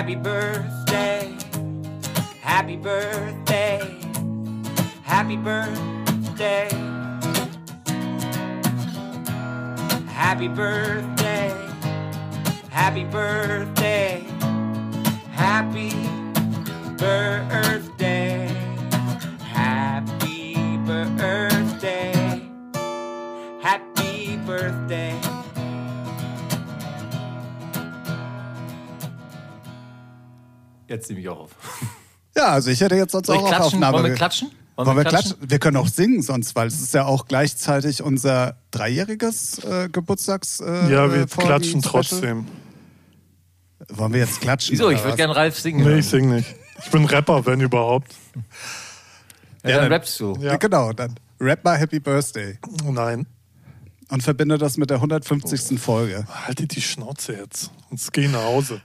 Happy birthday. Happy birthday. Happy birthday. Happy birthday. Happy birthday. Happy birthday. Jetzt nehme ich auch auf. Ja, also ich hätte jetzt sonst Soll ich auch auf klatschen? Aufnahme. Wollen wir klatschen? Wollen wir klatschen? Wir können auch singen sonst, weil es ist ja auch gleichzeitig unser dreijähriges äh, Geburtstags. Äh, Ja, wir äh, klatschen trotzdem. Wollen wir jetzt klatschen? Wieso? Ich würde gerne Ralf singen. Nee, hören. ich sing nicht. Ich bin Rapper, wenn überhaupt. Ja, Ja, dann dann- rappst du. Ja. Genau, dann rap mal Happy Birthday Nein. und verbinde das mit der 150. Folge. Haltet die Schnauze jetzt. Und geh nach Hause.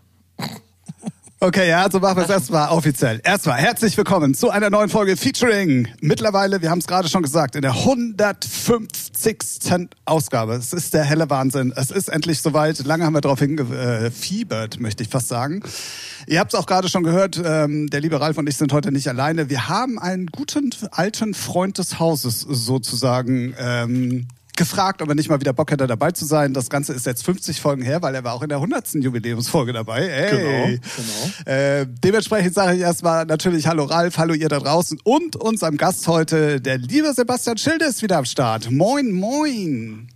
Okay, ja, also machen wir es erstmal offiziell. Erstmal herzlich willkommen zu einer neuen Folge Featuring. Mittlerweile, wir haben es gerade schon gesagt, in der 150. Ausgabe. Es ist der helle Wahnsinn. Es ist endlich soweit. Lange haben wir darauf hingefiebert, möchte ich fast sagen. Ihr habt es auch gerade schon gehört, ähm, der liebe Ralf und ich sind heute nicht alleine. Wir haben einen guten alten Freund des Hauses sozusagen ähm, gefragt, ob er nicht mal wieder Bock hätte, dabei zu sein. Das Ganze ist jetzt 50 Folgen her, weil er war auch in der 100. Jubiläumsfolge dabei. Hey. Genau, genau. Äh, dementsprechend sage ich erstmal natürlich Hallo Ralf, hallo ihr da draußen und unserem Gast heute, der liebe Sebastian Schilde ist wieder am Start. Moin, moin.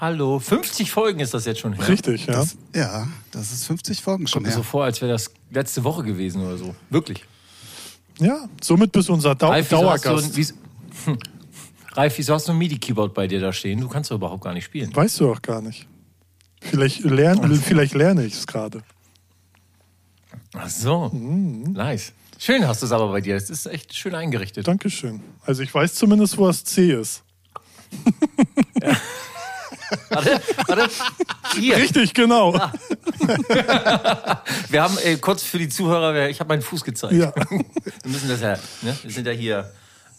Hallo. 50 Folgen ist das jetzt schon her. Richtig, ja. Das, ja, das ist 50 Folgen schon Kommt mir her. so vor, als wäre das letzte Woche gewesen oder so. Wirklich. Ja, somit bist du unser Dau Ralf, wieso hast du, Dauergast. Ralf, wieso hast du ein MIDI-Keyboard bei dir da stehen? Du kannst doch überhaupt gar nicht spielen. Weißt du auch gar nicht. Vielleicht, lern, vielleicht lerne ich es gerade. Ach so. Nice. Schön hast du es aber bei dir. Es ist echt schön eingerichtet. Dankeschön. Also ich weiß zumindest, wo das C ist. Warte, warte. Hier. Richtig, genau. Wir haben äh, kurz für die Zuhörer, ich habe meinen Fuß gezeigt. Ja, Wir müssen das ja, ne? Wir sind ja hier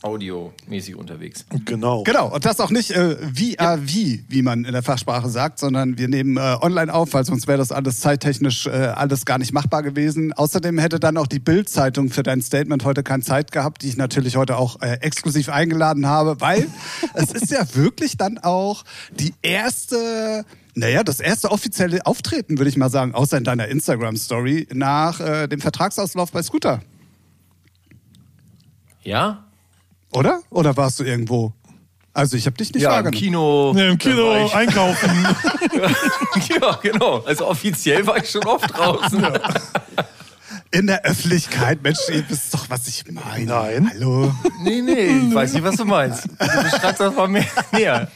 audiomäßig unterwegs. genau. Genau, und das auch nicht äh, VRV, wie man in der Fachsprache sagt, sondern wir nehmen äh, online auf, weil sonst wäre das alles zeittechnisch äh, alles gar nicht machbar gewesen. Außerdem hätte dann auch die Bild-Zeitung für dein Statement heute keine Zeit gehabt, die ich natürlich heute auch äh, exklusiv eingeladen habe, weil es ist ja wirklich dann auch die erste naja, das erste offizielle Auftreten, würde ich mal sagen, außer in deiner Instagram-Story, nach äh, dem Vertragsauslauf bei Scooter. Ja? Oder? Oder warst du irgendwo? Also ich habe dich nicht Ja, im wahrgenommen. Kino. Ja, Im Kino einkaufen. ja, genau. Also offiziell war ich schon oft draußen. In der Öffentlichkeit, Mensch, ihr wisst doch, was ich meine. Nein. Hallo. Nee, nee, ich weiß nicht, was du meinst. Du beschreibst das mal mehr. näher.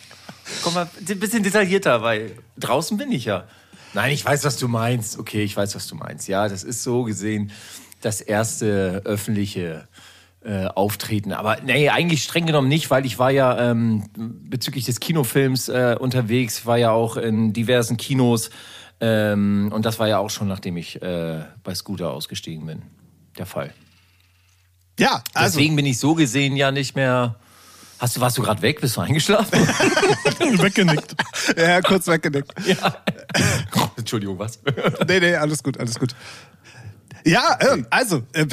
Komm mal ein bisschen detaillierter, weil draußen bin ich ja. Nein, ich weiß, was du meinst. Okay, ich weiß, was du meinst. Ja, das ist so gesehen das erste öffentliche äh, Auftreten. Aber nee, eigentlich streng genommen nicht, weil ich war ja ähm, bezüglich des Kinofilms äh, unterwegs, war ja auch in diversen Kinos. Ähm, und das war ja auch schon, nachdem ich äh, bei Scooter ausgestiegen bin. Der Fall. Ja, also Deswegen bin ich so gesehen ja nicht mehr. Hast du, warst du gerade weg? Bist du eingeschlafen? Weggenickt. ja, kurz weggenickt. ja. Entschuldigung, was? Nee, nee, alles gut, alles gut. Ja, ähm, also, äh,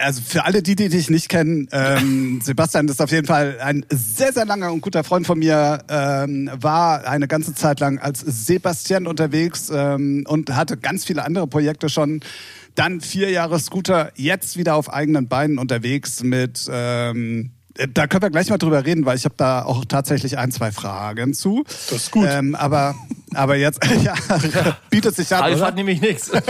also für alle die, die dich nicht kennen, ähm, Sebastian ist auf jeden Fall ein sehr, sehr langer und guter Freund von mir, ähm, war eine ganze Zeit lang als Sebastian unterwegs ähm, und hatte ganz viele andere Projekte schon. Dann vier Jahre Scooter, jetzt wieder auf eigenen Beinen unterwegs mit... Ähm, da können wir gleich mal drüber reden, weil ich habe da auch tatsächlich ein, zwei Fragen zu. Das ist gut. Ähm, aber, aber jetzt ja, bietet sich an, Ralf oder? hat nämlich nichts.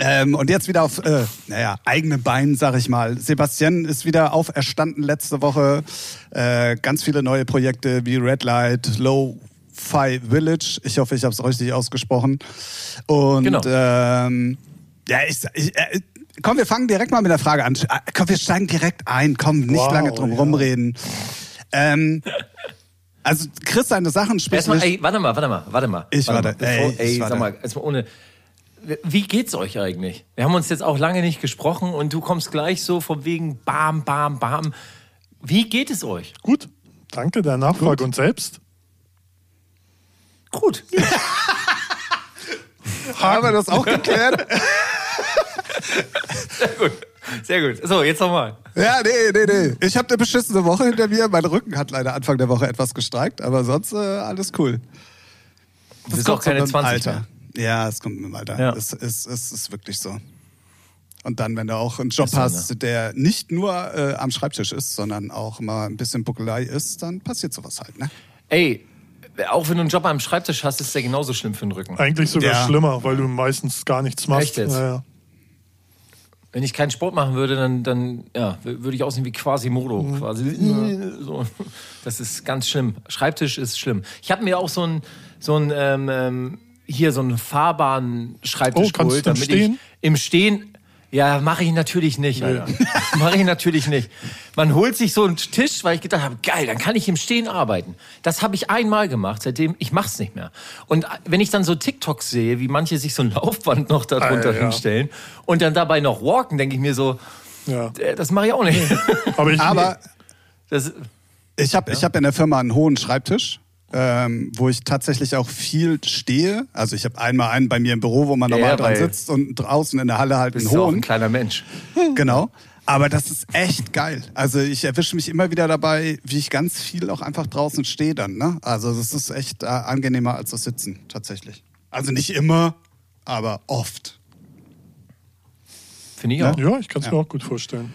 Ähm, und jetzt wieder auf, äh, naja, eigenen Beinen, sag ich mal. Sebastian ist wieder auferstanden letzte Woche. Äh, ganz viele neue Projekte wie Red Light, Low Fi Village. Ich hoffe, ich habe es richtig ausgesprochen. Und Genau. ähm, ja, ich, ich äh, komm, wir fangen direkt mal mit der Frage an. Ah, Komm, wir steigen direkt ein. Komm, nicht Wow, lange drum ja. rumreden. Ähm, also Chris, seine Sachen sprich Erstmal, ey, warte mal, warte mal, warte mal. Ich warte warte. Bevor, Ey, ich ey, warte. sag mal, erstmal ohne. Wie geht's euch eigentlich? Wir haben uns jetzt auch lange nicht gesprochen und du kommst gleich so von wegen Bam, Bam, Bam. Wie geht es euch? Gut. Danke der Nachfrage. Und selbst? Gut. Haben wir das auch geklärt? Sehr gut. Sehr gut. So, jetzt nochmal. ja, nee, nee, nee. Ich habe eine beschissene Woche hinter mir. Mein Rücken hat leider Anfang der Woche etwas gestreikt, aber sonst äh, alles cool. Du bist auch keine mit dem 20 Alter. mehr. Ja, es kommt mit dem Alter. Ja. Es, es, es ist wirklich so. Und dann, wenn du auch einen Job Ist so, hast, der nicht nur äh, am Schreibtisch ist, sondern auch mal ein bisschen Buckelei ist, dann passiert sowas halt, ne? Ey, auch wenn du einen Job am Schreibtisch hast, ist der genauso schlimm für den Rücken. Eigentlich sogar Ja. schlimmer, weil du meistens gar nichts machst. Echt jetzt? Ja, ja. Wenn ich keinen Sport machen würde, dann, dann ja, würde ich aussehen wie Quasimodo. Quasi. So. Das ist ganz schlimm. Schreibtisch ist schlimm. Ich habe mir auch so ein, so ein ähm, ähm, hier so einen fahrbaren Schreibtisch Oh, geholt, damit Stehen? ich im Stehen. Ja, mache ich natürlich nicht, Alter. mache ich natürlich nicht. Man holt sich so einen Tisch, weil ich gedacht habe, geil, dann kann ich im Stehen arbeiten. Das habe ich einmal gemacht, seitdem ich mach's nicht mehr. Und wenn ich dann so TikToks sehe, wie manche sich so ein Laufband noch darunter Ah, ja. hinstellen und dann dabei noch walken, denke ich mir so, Ja. äh, das mache ich auch nicht. Aber ich, Aber Das, Ich habe ich hab in der Firma einen hohen Schreibtisch, ähm, wo ich tatsächlich auch viel stehe. Also ich habe einmal einen bei mir im Büro, wo man Ja, normal ja, dran sitzt und draußen in der Halle halt einen bist du auch ein hohen. kleiner Mensch. Genau. Aber das ist echt geil. Also ich erwische mich immer wieder dabei, wie ich ganz viel auch einfach draußen stehe dann. Ne? Also das ist echt äh, angenehmer als das Sitzen tatsächlich. Also nicht immer, aber oft. Finde ich auch. ja, ich kann es mir auch gut vorstellen.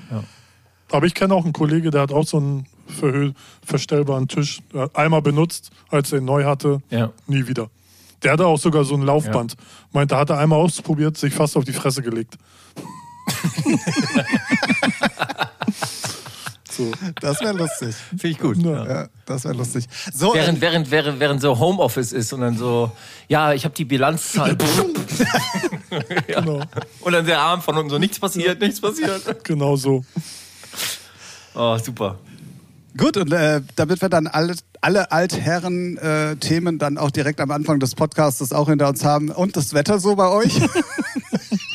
Aber ich kenne auch einen Kollege, der hat auch so einen verstellbaren Tisch äh, einmal benutzt, als er ihn neu hatte, Ja. nie wieder. Der hatte auch sogar so ein Laufband. Meinte, hat er einmal ausprobiert, sich fast auf die Fresse gelegt. so. Das wäre lustig. Finde ich gut. Ja. Ja, das wäre lustig. So, Während, während, während, während so Homeoffice ist und dann so, ja, ich habe die Bilanzzahl. ja. Genau. Und dann der Arm von unten so, nichts passiert, nichts passiert. Genau so. Oh, super. Gut, und äh, damit wir dann alle, alle Altherren-Themen dann auch direkt am Anfang des Podcasts auch hinter uns haben. Und das Wetter so bei euch?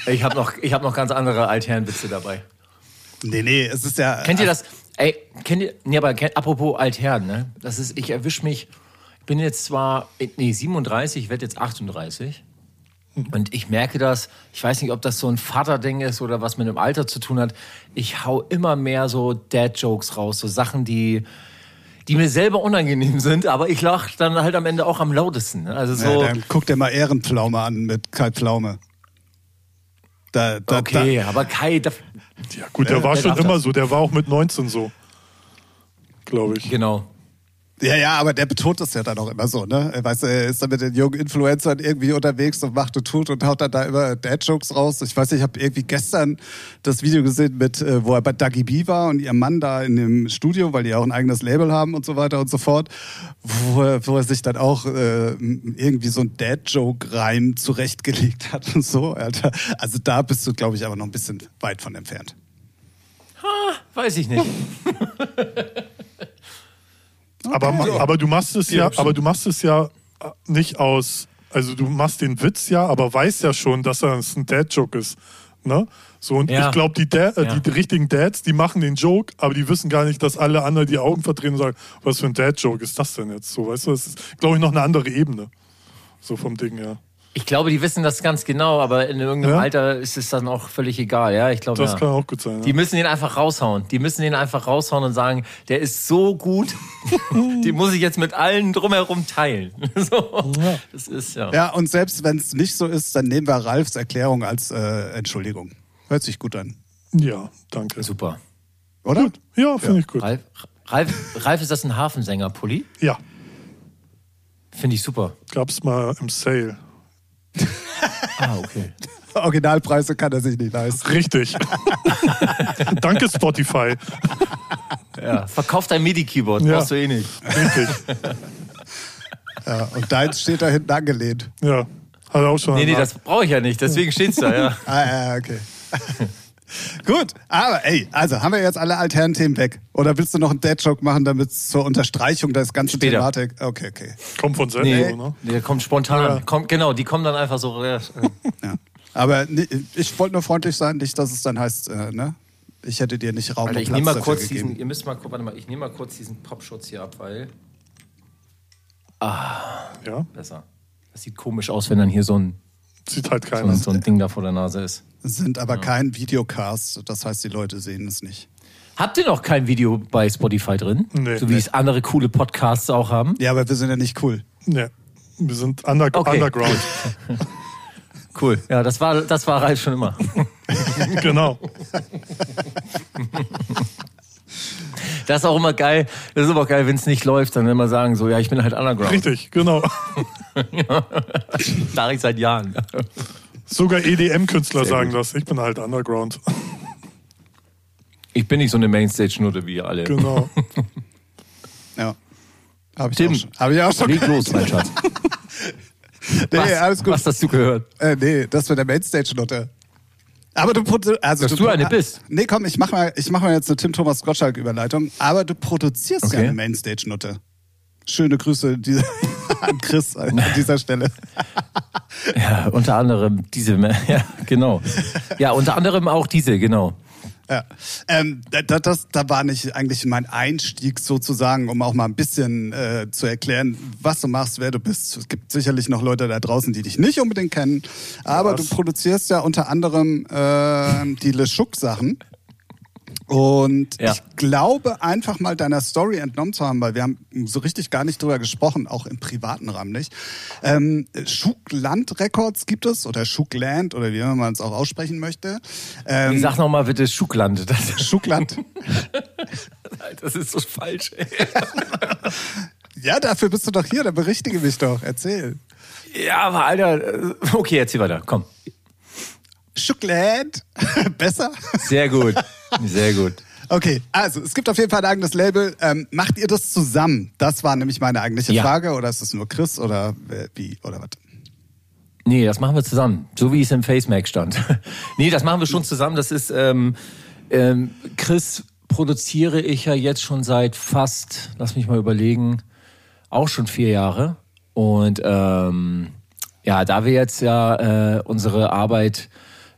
Ich habe noch, ich hab noch ganz andere Altherrenwitze dabei. nee, nee, es ist ja. Kennt ihr das? Ey, kennt ihr, nee, aber kennt, apropos Altherren, ne? Das ist, ich erwisch mich, ich bin jetzt zwar, nee, 37, ich werde jetzt 38. Und ich merke das, ich weiß nicht, ob das so ein Vaterding ist oder was mit dem Alter zu tun hat. Ich hau immer mehr so Dad-Jokes raus, so Sachen, die, die mir selber unangenehm sind, aber ich lach dann halt am Ende auch am lautesten. Also so, Ja, dann guck dir mal Ehrenpflaume an mit Kai Pflaume. Da, da, okay, aber Kai, da, Ja, gut, der war der schon immer das. so. Der war auch mit 19 so. Glaube ich. genau. Ja, ja, aber der betont das ja dann auch immer so, ne? Er Weißt du, er ist dann mit den jungen Influencern irgendwie unterwegs und macht und tut und haut dann da immer Dad-Jokes raus. Ich weiß nicht, ich habe irgendwie gestern das Video gesehen, mit, äh, wo er bei Dagi B war und ihr Mann da in dem Studio, weil die auch ein eigenes Label haben und so weiter und so fort, wo er, wo er sich dann auch äh, irgendwie so ein Dad-Joke-Reim zurechtgelegt hat und so. Alter. Also da bist du, glaube ich, aber noch ein bisschen weit von entfernt. Weiß ich nicht. Aber, ma- aber du machst es ja, aber du machst es ja äh, nicht aus, also du machst den Witz ja, aber weißt ja schon, dass er ein Dad-Joke ist. Ne? So, und Ja. ich glaube, die, Da- äh, Ja. die richtigen Dads, die machen den Joke, aber die wissen gar nicht, dass alle anderen die Augen verdrehen und sagen, was für ein Dad-Joke ist das denn jetzt? So, weißt du, das ist, glaube ich, noch eine andere Ebene. So vom Ding her. Ich glaube, die wissen das ganz genau, aber in irgendeinem Ja? Alter ist es dann auch völlig egal. Ja, ich glaube, Das ja. kann auch gut sein. Die Ja. müssen den einfach raushauen. Die müssen den einfach raushauen und sagen, der ist so gut, die muss ich jetzt mit allen drumherum teilen. so. Das ist ja. Ja, und selbst wenn es nicht so ist, dann nehmen wir Ralfs Erklärung als äh, Entschuldigung. Hört sich gut an. ja, danke. Super. Oder? Gut. Ja, finde ich gut. Ralf, Ralf, Ralf, ist das ein Hafensänger, Pulli? Ja, Finde ich super. gab's mal im Sale. Ah, okay. Originalpreise kann er sich nicht leisten. Richtig. danke, Spotify. Ja. Verkauf dein MIDI-Keyboard, Ja. brauchst du eh nicht. Richtig. Ja, und deins steht da hinten angelehnt. Ja. Hat er auch schon. Nee, nee, das brauche ich ja nicht, deswegen steht's da, ja. Ah, ja, okay. Gut, aber ey, also haben wir jetzt alle alternen Themen weg? Oder willst du noch einen Dad-Joke machen, damit es zur Unterstreichung der ganzen Später. Thematik? Okay, okay. Kommt von selber, Nee, ne? der kommt spontan. Ja. Kommt, genau, die kommen dann einfach so. äh, Ja. Aber ni- ich wollte nur freundlich sein, nicht, dass es dann heißt, äh, ne? Ich hätte dir nicht Raum Alter, ich Platz nehme mal dafür kurz gegeben. diesen, ihr müsst mal, gucken, warte mal, ich nehme mal kurz diesen Popschutz hier ab, weil Ja. besser. Das sieht komisch aus, wenn dann hier so ein Sieht halt so, keiner. so ein Ding da vor der Nase ist. Sind aber kein Videocast, das heißt, die Leute sehen es nicht. Habt ihr noch kein Video bei Spotify drin? Nee. so wie Nee. es andere coole Podcasts auch haben? Ja, aber wir sind ja nicht cool. Ja. Wir sind under Okay. underground. Cool. Ja, das war, das war Ralf schon immer. genau. Das ist auch immer geil. Das ist aber auch geil, wenn es nicht läuft, dann immer sagen so, ja, ich bin halt Underground. Richtig, genau. Sag ich seit Jahren. Sogar EDM-Künstler sagen gut. das. Ich bin halt underground. Ich bin nicht so eine Mainstage-Nutte wie ihr alle. Genau. Ja. Hab ich Tim. auch schon. Hab ich auch schon. Leg los, mein Schatz. Nee, was, alles gut. was hast du gehört? Äh, nee, das mit der Mainstage-Note. Aber du also Dass du eine bist. Nee, komm, ich mach mal, ich mach mal jetzt eine Tim Thomas Gottschalk Überleitung. Aber du produzierst ja Okay. eine Mainstage-Note. Schöne Grüße diese, an Chris an dieser Stelle. Ja, unter anderem diese, ja, genau. Ja, unter anderem auch diese, genau. Ja. Ähm, das, das, da war nicht eigentlich mein Einstieg sozusagen, um auch mal ein bisschen äh, zu erklären, was du machst, wer du bist. Es gibt sicherlich noch Leute da draußen, die dich nicht unbedingt kennen, aber Was? du produzierst ja unter anderem äh, die Le Schuck Sachen. Und Ja. ich glaube, einfach mal deiner Story entnommen zu haben, weil wir haben so richtig gar nicht drüber gesprochen, auch im privaten Rahmen nicht. Ähm, Schugland Records gibt es oder Schugland oder wie man es auch aussprechen möchte. Ähm, Sag noch mal bitte Schuckland. Das, Schugland. das ist so falsch. Ey. Ja, dafür bist du doch hier, dann berichtige mich doch. Erzähl. Ja, aber Alter, äh, okay, erzähl weiter, komm. Schokolade. Besser? Sehr gut, sehr gut. Okay, also es gibt auf jeden Fall ein eigenes Label. Ähm, macht ihr das zusammen? Das war nämlich meine eigentliche Ja. Frage. Oder ist es nur Chris oder äh, wie oder was? Nee, das machen wir zusammen, so wie es im FaceMac stand. nee, das machen wir schon zusammen. Das ist, ähm, ähm, Chris produziere ich ja jetzt schon seit fast, lass mich mal überlegen, auch schon vier Jahre. Und ähm, ja, da wir jetzt ja äh, unsere Arbeit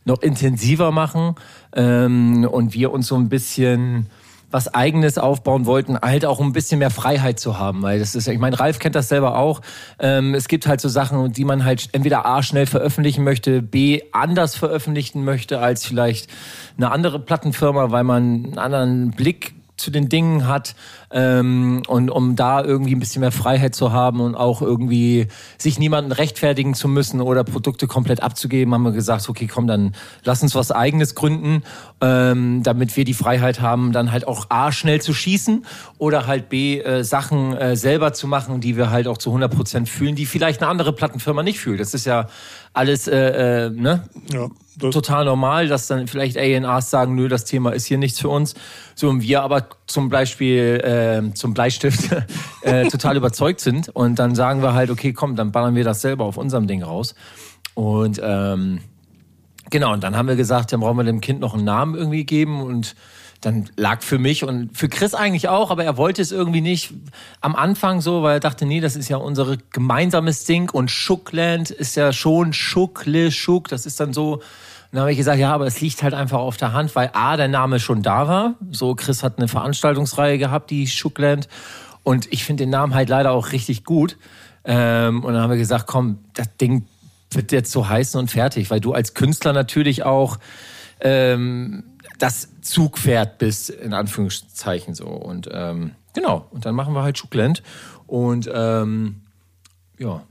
noch intensiver machen ähm, und wir uns so ein bisschen was eigenes aufbauen wollten, halt auch ein bisschen mehr Freiheit zu haben, weil das ist, ich meine, Ralf kennt das selber auch. Ähm, es gibt halt so Sachen, die man halt entweder A schnell veröffentlichen möchte, B anders veröffentlichen möchte als vielleicht eine andere Plattenfirma, weil man einen anderen Blick zu den Dingen hat ähm, und um da irgendwie ein bisschen mehr Freiheit zu haben und auch irgendwie sich niemanden rechtfertigen zu müssen oder Produkte komplett abzugeben, haben wir gesagt, okay, komm, dann lass uns was eigenes gründen, ähm, damit wir die Freiheit haben, dann halt auch A, schnell zu schießen oder halt B, äh, Sachen äh, selber zu machen, die wir halt auch zu 100 Prozent fühlen, die vielleicht eine andere Plattenfirma nicht fühlt. Das ist ja alles, äh, äh, ne? Ja, total normal, dass dann vielleicht A&Rs sagen, nö, das Thema ist hier nichts für uns. So und wir aber zum Beispiel äh, zum Bleistift äh, total überzeugt sind und dann sagen wir halt, okay, komm, dann ballern wir das selber auf unserem Ding raus. Und ähm, genau, und dann haben wir gesagt, dann brauchen wir dem Kind noch einen Namen irgendwie geben und dann lag für mich und für Chris eigentlich auch, aber er wollte es irgendwie nicht am Anfang so, weil er dachte, nee, das ist ja unser gemeinsames Ding und Schuckland ist ja schon Schuckle Schuck, das ist dann so. Und dann habe ich gesagt, ja, aber es liegt halt einfach auf der Hand, weil A, der Name schon da war. So, Chris hat eine Veranstaltungsreihe gehabt, die Schuckland. Und ich finde den Namen halt leider auch richtig gut. Ähm, und dann haben wir gesagt, komm, das Ding wird jetzt so heißen und fertig, weil du als Künstler natürlich auch ähm, das Zugpferd bist, in Anführungszeichen so. Und ähm, genau, und dann machen wir halt Schuckland und ähm, ja,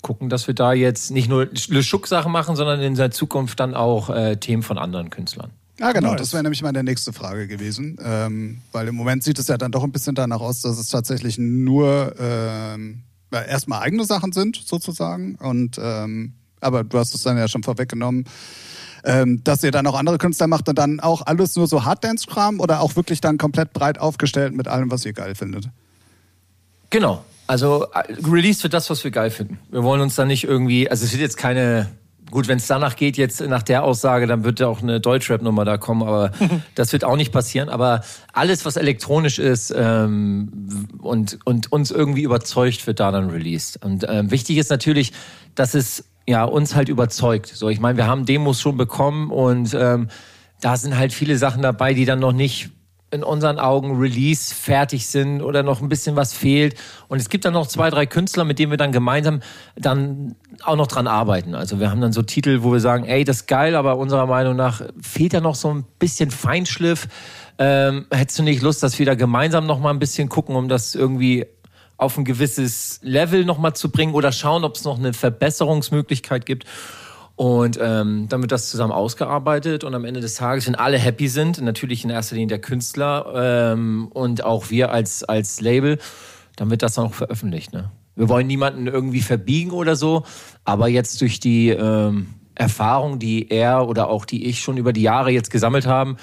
gucken, dass wir da jetzt nicht nur Le Schuck-Sachen machen, sondern in der Zukunft dann auch äh, Themen von anderen Künstlern. Ja, genau, Nice. das wäre nämlich meine nächste Frage gewesen. Ähm, weil im Moment sieht es ja dann doch ein bisschen danach aus, dass es tatsächlich nur ähm, erstmal eigene Sachen sind, sozusagen. Und ähm, aber du hast es dann ja schon vorweggenommen, ähm, dass ihr dann auch andere Künstler macht und dann auch alles nur so Harddance-Kram oder auch wirklich dann komplett breit aufgestellt mit allem, was ihr geil findet. Genau. Also äh, released wird das, was wir geil finden. Wir wollen uns da nicht irgendwie, also es wird jetzt keine, gut, wenn es danach geht, jetzt nach der Aussage, dann wird ja auch eine Deutschrap-Nummer da kommen, aber das wird auch nicht passieren. Aber alles, was elektronisch ist ähm, und, und uns irgendwie überzeugt, wird da dann released. Und ähm, wichtig ist natürlich, dass es ja uns halt überzeugt. So, ich meine, wir haben Demos schon bekommen und ähm, da sind halt viele Sachen dabei, die dann noch nicht in unseren Augen Release fertig sind oder noch ein bisschen was fehlt. Und es gibt dann noch zwei, drei Künstler, mit denen wir dann gemeinsam dann auch noch dran arbeiten. Also wir haben dann so Titel, wo wir sagen, ey, das ist geil, aber unserer Meinung nach fehlt da noch so ein bisschen Feinschliff. Ähm, hättest du nicht Lust, dass wir da gemeinsam noch mal ein bisschen gucken, um das irgendwie auf ein gewisses Level noch mal zu bringen oder schauen, ob es noch eine Verbesserungsmöglichkeit gibt? Und ähm, dann wird das zusammen ausgearbeitet und am Ende des Tages, wenn alle happy sind, natürlich in erster Linie der Künstler ähm, und auch wir als, als Label, dann wird das dann auch veröffentlicht. Ne? Wir wollen niemanden irgendwie verbiegen oder so, aber jetzt durch die ähm, Erfahrung, die er oder auch die ich schon über die Jahre jetzt gesammelt haben,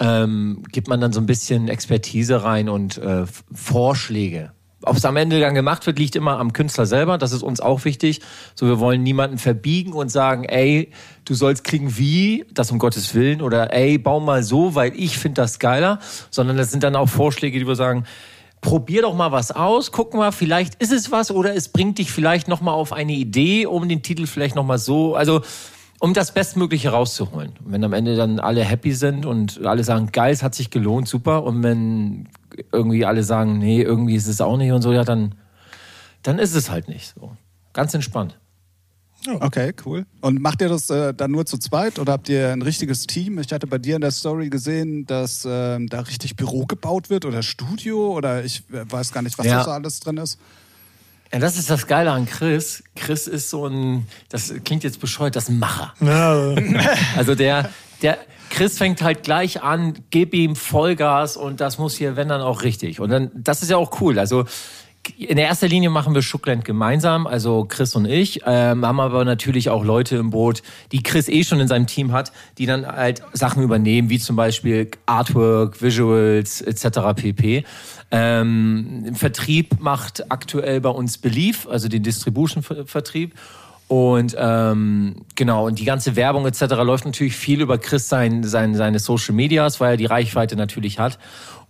ähm, gibt man dann so ein bisschen Expertise rein und äh, Vorschläge ob es am Ende dann gemacht wird, liegt immer am Künstler selber. Das ist uns auch wichtig. So, wir wollen niemanden verbiegen und sagen, ey, du sollst klingen wie, das um Gottes Willen, oder ey, bau mal so, weil ich finde das geiler. Sondern das sind dann auch Vorschläge, die wir sagen, probier doch mal was aus, guck mal, vielleicht ist es was oder es bringt dich vielleicht noch mal auf eine Idee, um den Titel vielleicht noch mal so, also um das Bestmögliche rauszuholen. Und wenn am Ende dann alle happy sind und alle sagen, geil, es hat sich gelohnt, super. Und wenn irgendwie alle sagen, nee, irgendwie ist es auch nicht und so, ja, dann, dann ist es halt nicht so. Ganz entspannt. Okay, cool. Und macht ihr das äh, dann nur zu zweit oder habt ihr ein richtiges Team? Ich hatte bei dir in der Story gesehen, dass äh, da richtig Büro gebaut wird oder Studio oder ich äh, weiß gar nicht, was ja. da so alles drin ist. Ja, das ist das Geile an Chris. Chris ist so ein, das klingt jetzt bescheuert, das ist ein Macher. Also der, der, Chris fängt halt gleich an, gib ihm Vollgas und das muss hier, wenn dann auch richtig. Und dann, das ist ja auch cool. Also, in der ersten Linie machen wir Schuckland gemeinsam, also Chris und ich, ähm, haben aber natürlich auch Leute im Boot, die Chris eh schon in seinem Team hat, die dann halt Sachen übernehmen, wie zum Beispiel Artwork, Visuals etc. pp. Ähm, Vertrieb macht aktuell bei uns Belief, also den Distribution-Vertrieb. Und ähm, genau, und die ganze Werbung etc. läuft natürlich viel über Chris sein, sein, seine Social Medias, weil er die Reichweite natürlich hat.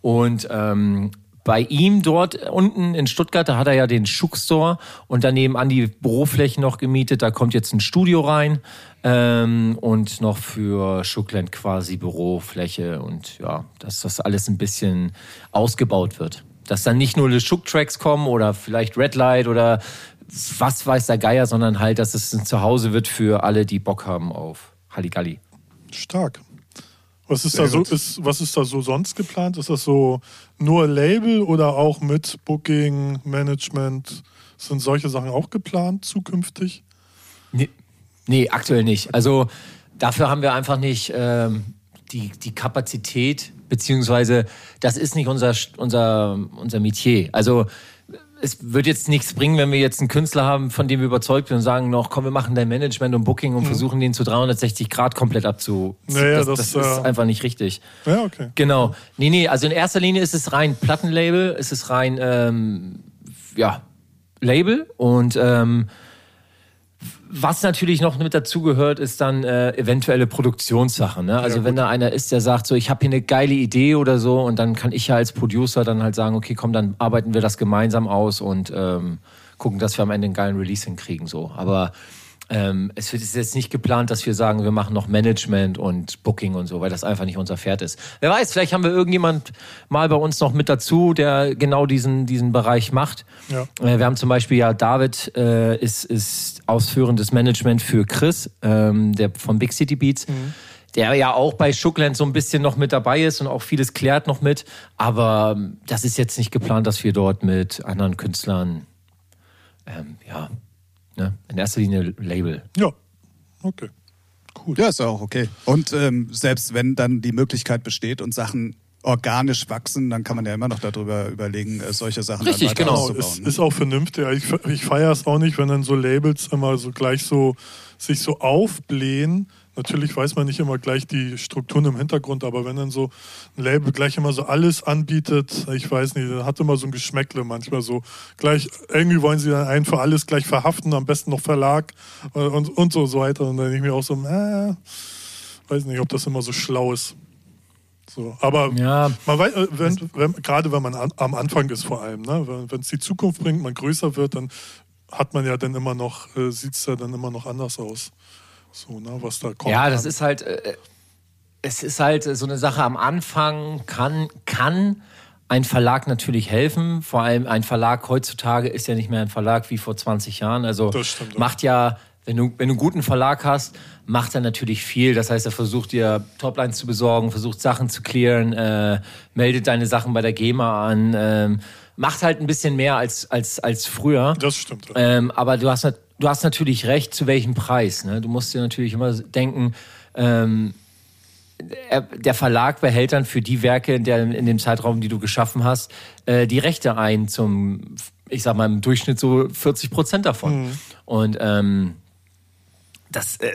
Und ähm, bei ihm dort unten in Stuttgart, da hat er ja den Schuck Store und daneben an die Büroflächen noch gemietet. Da kommt jetzt ein Studio rein ähm, und noch für Schuckland quasi Bürofläche und ja, dass das alles ein bisschen ausgebaut wird. Dass dann nicht nur die Schuck-Tracks kommen oder vielleicht Red Light oder was weiß der Geier, sondern halt, dass es ein Zuhause wird für alle, die Bock haben auf Halligalli. Stark. Was ist, da so, ist, was ist da so sonst geplant? Ist das so nur Label oder auch mit Booking, Management? Sind solche Sachen auch geplant zukünftig? Nee, nee aktuell nicht. Also dafür haben wir einfach nicht ähm, die, die Kapazität, beziehungsweise das ist nicht unser, unser, unser Metier. Also es wird jetzt nichts bringen, wenn wir jetzt einen Künstler haben, von dem wir überzeugt sind und sagen noch, komm, wir machen dein Management und Booking und mhm. versuchen den zu 360 Grad komplett abzu. Naja, das, das, das ist äh... einfach nicht richtig. Ja, okay. Genau. Nee, nee, also in erster Linie ist es rein Plattenlabel, ist es rein, ähm, ja, Label und ähm, was natürlich noch mit dazugehört, ist dann äh, eventuelle Produktionssachen. Ne? Also ja, wenn da einer ist, der sagt, so ich habe hier eine geile Idee oder so, und dann kann ich ja als Producer dann halt sagen, okay, komm, dann arbeiten wir das gemeinsam aus und ähm, gucken, dass wir am Ende einen geilen Release hinkriegen. So. Aber ähm, es wird jetzt nicht geplant, dass wir sagen, wir machen noch Management und Booking und so, weil das einfach nicht unser Pferd ist. Wer weiß, vielleicht haben wir irgendjemand mal bei uns noch mit dazu, der genau diesen, diesen Bereich macht. Ja. Äh, wir haben zum Beispiel ja David äh, ist, ist ausführendes Management für Chris, ähm, der von Big City Beats. Mhm der ja auch bei Schuckland so ein bisschen noch mit dabei ist und auch vieles klärt noch mit. Aber ähm, das ist jetzt nicht geplant, dass wir dort mit anderen Künstlern ähm, ja, Ne? In erster Linie Label. Ja, okay. Cool. Ja, ist auch okay. Und ähm, selbst wenn dann die Möglichkeit besteht und Sachen organisch wachsen, dann kann man ja immer noch darüber überlegen, äh, solche Sachen Richtig, dann weiter genau. auszubauen. Ist, ne? ist auch vernünftig. Ich, ich feiere es auch nicht, wenn dann so Labels immer so gleich so sich so aufblähen Natürlich weiß man nicht immer gleich die Strukturen im Hintergrund, aber wenn dann so ein Label gleich immer so alles anbietet, ich weiß nicht, dann hat immer so ein Geschmäckle manchmal so. Gleich, irgendwie wollen sie dann einen für alles gleich verhaften, am besten noch Verlag äh, und, und so weiter. Und dann denke ich mir auch so, äh, weiß nicht, ob das immer so schlau ist. So, aber ja. man weiß, äh, wenn, wenn, gerade wenn man an, am Anfang ist vor allem, ne? wenn es die Zukunft bringt, man größer wird, dann hat man ja dann immer noch, äh, sieht es ja dann immer noch anders aus. So, ne, was da kommt. Ja, das ist halt. Äh, es ist halt so eine Sache am Anfang, kann, kann ein Verlag natürlich helfen. Vor allem ein Verlag heutzutage ist ja nicht mehr ein Verlag wie vor 20 Jahren. Also Das stimmt, macht ja, wenn du, wenn du einen guten Verlag hast, macht er natürlich viel. Das heißt, er versucht dir Toplines zu besorgen, versucht Sachen zu klären, äh, meldet deine Sachen bei der GEMA an, ähm, macht halt ein bisschen mehr als, als, als früher. Das stimmt. Ja. Ähm, aber du hast, nat- du hast natürlich recht, zu welchem Preis. Ne? Du musst dir natürlich immer denken, ähm, er- der Verlag behält dann für die Werke in, der, in dem Zeitraum, die du geschaffen hast, äh, die Rechte ein zum, ich sag mal, im Durchschnitt so 40 Prozent davon. Und ähm, das, äh,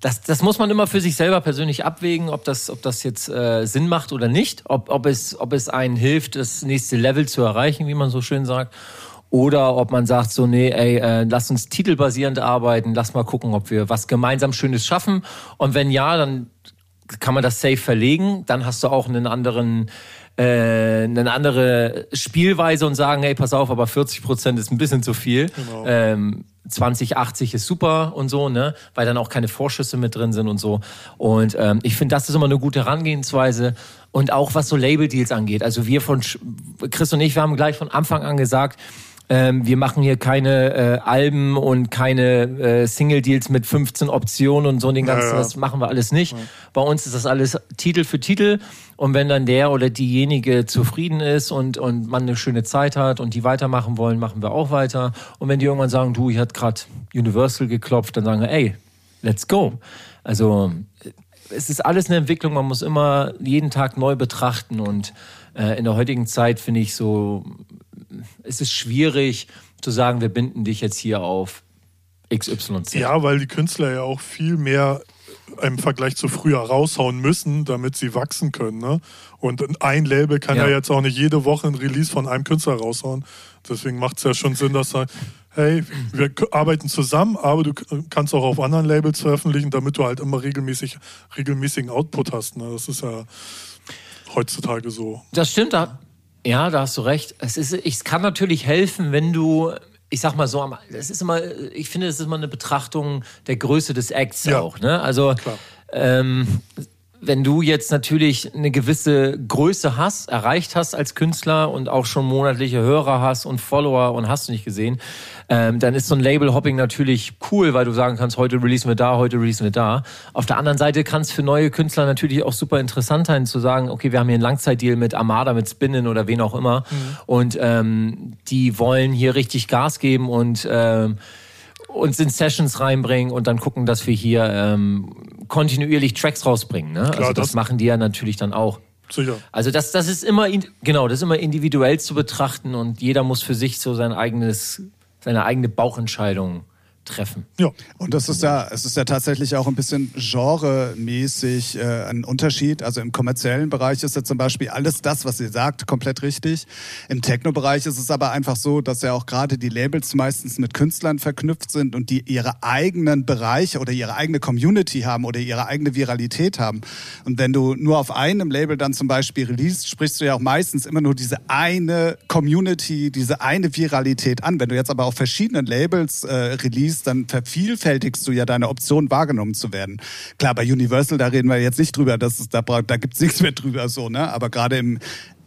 das, das muss man immer für sich selber persönlich abwägen, ob das, ob das jetzt äh, Sinn macht oder nicht, ob, ob, es, ob es einen hilft, das nächste Level zu erreichen, wie man so schön sagt. Oder ob man sagt so, nee, ey, äh, lass uns titelbasierend arbeiten, lass mal gucken, ob wir was gemeinsam Schönes schaffen. Und wenn ja, dann kann man das safe verlegen. Dann hast du auch einen anderen, äh, eine andere Spielweise und sagen, hey, pass auf, aber 40 Prozent ist ein bisschen zu viel. Genau. Ähm, 20, 80 ist super und so, ne? Weil dann auch keine Vorschüsse mit drin sind und so. Und ähm, ich finde, das ist immer eine gute Herangehensweise. Und auch was so Label-Deals angeht. Also wir von Chris und ich, wir haben gleich von Anfang an gesagt, ähm, wir machen hier keine äh, Alben und keine äh, Single-Deals mit 15 Optionen und so den ganzen, Ja, ja. das machen wir alles nicht. Bei uns ist das alles Titel für Titel und wenn dann der oder diejenige zufrieden ist und, und man eine schöne Zeit hat und die weitermachen wollen, machen wir auch weiter. Und wenn die irgendwann sagen, du, ich hat gerade Universal geklopft, dann sagen wir, ey, let's go. Also äh, es ist alles eine Entwicklung, man muss immer jeden Tag neu betrachten und äh, in der heutigen Zeit finde ich so, es ist schwierig zu sagen, wir binden dich jetzt hier auf XYZ. Ja, weil die Künstler ja auch viel mehr im Vergleich zu früher raushauen müssen, damit sie wachsen können. Ne? Und ein Label kann ja. Ja. jetzt auch nicht jede Woche ein Release von einem Künstler raushauen. Deswegen macht es ja schon Sinn, dass er, hey, wir arbeiten zusammen, aber du kannst auch auf anderen Labels veröffentlichen, damit du halt immer regelmäßig regelmäßigen Output hast. Ne? Das ist ja heutzutage so. Das stimmt, da, ja, da hast du recht. Es, ist, es kann natürlich helfen, wenn du, ich sag mal so, es ist immer, ich finde, es ist immer eine Betrachtung der Größe des Acts Ja. auch. Ne? Also, ähm, wenn du jetzt natürlich eine gewisse Größe hast, erreicht hast als Künstler und auch schon monatliche Hörer hast und Follower und hast du nicht gesehen, ähm, dann ist so ein Label-Hopping natürlich cool, weil du sagen kannst, heute releasen wir da, heute releasen wir da. Auf der anderen Seite kann es für neue Künstler natürlich auch super interessant sein, zu sagen, okay, wir haben hier einen Langzeitdeal mit Armada, mit Spinnen oder wen auch immer und ähm, die wollen hier richtig Gas geben und ähm, uns in Sessions reinbringen und dann gucken, dass wir hier ähm, kontinuierlich Tracks rausbringen. Ne? also das, das- machen die ja natürlich dann auch. Sicher. Also das, das ist immer genau, das ist immer individuell zu betrachten und jeder muss für sich so sein eigenes, seine eigene Bauchentscheidung treffen. Ja. Und das ist ja, es ist ja tatsächlich auch ein bisschen genremäßig äh, ein Unterschied. Also im kommerziellen Bereich ist ja zum Beispiel alles das, was ihr sagt, komplett richtig. Im Techno-Bereich ist es aber einfach so, dass ja auch gerade die Labels meistens mit Künstlern verknüpft sind und die ihre eigenen Bereiche oder ihre eigene Community haben oder ihre eigene Viralität haben. Und wenn du nur auf einem Label dann zum Beispiel release, sprichst du ja auch meistens immer nur diese eine Community, diese eine Viralität an. Wenn du jetzt aber auf verschiedenen Labels äh, release, dann vervielfältigst du ja deine Option wahrgenommen zu werden. Klar, bei Universal, da reden wir jetzt nicht drüber, das ist, da, da gibt's nichts mehr drüber so, ne? Aber gerade im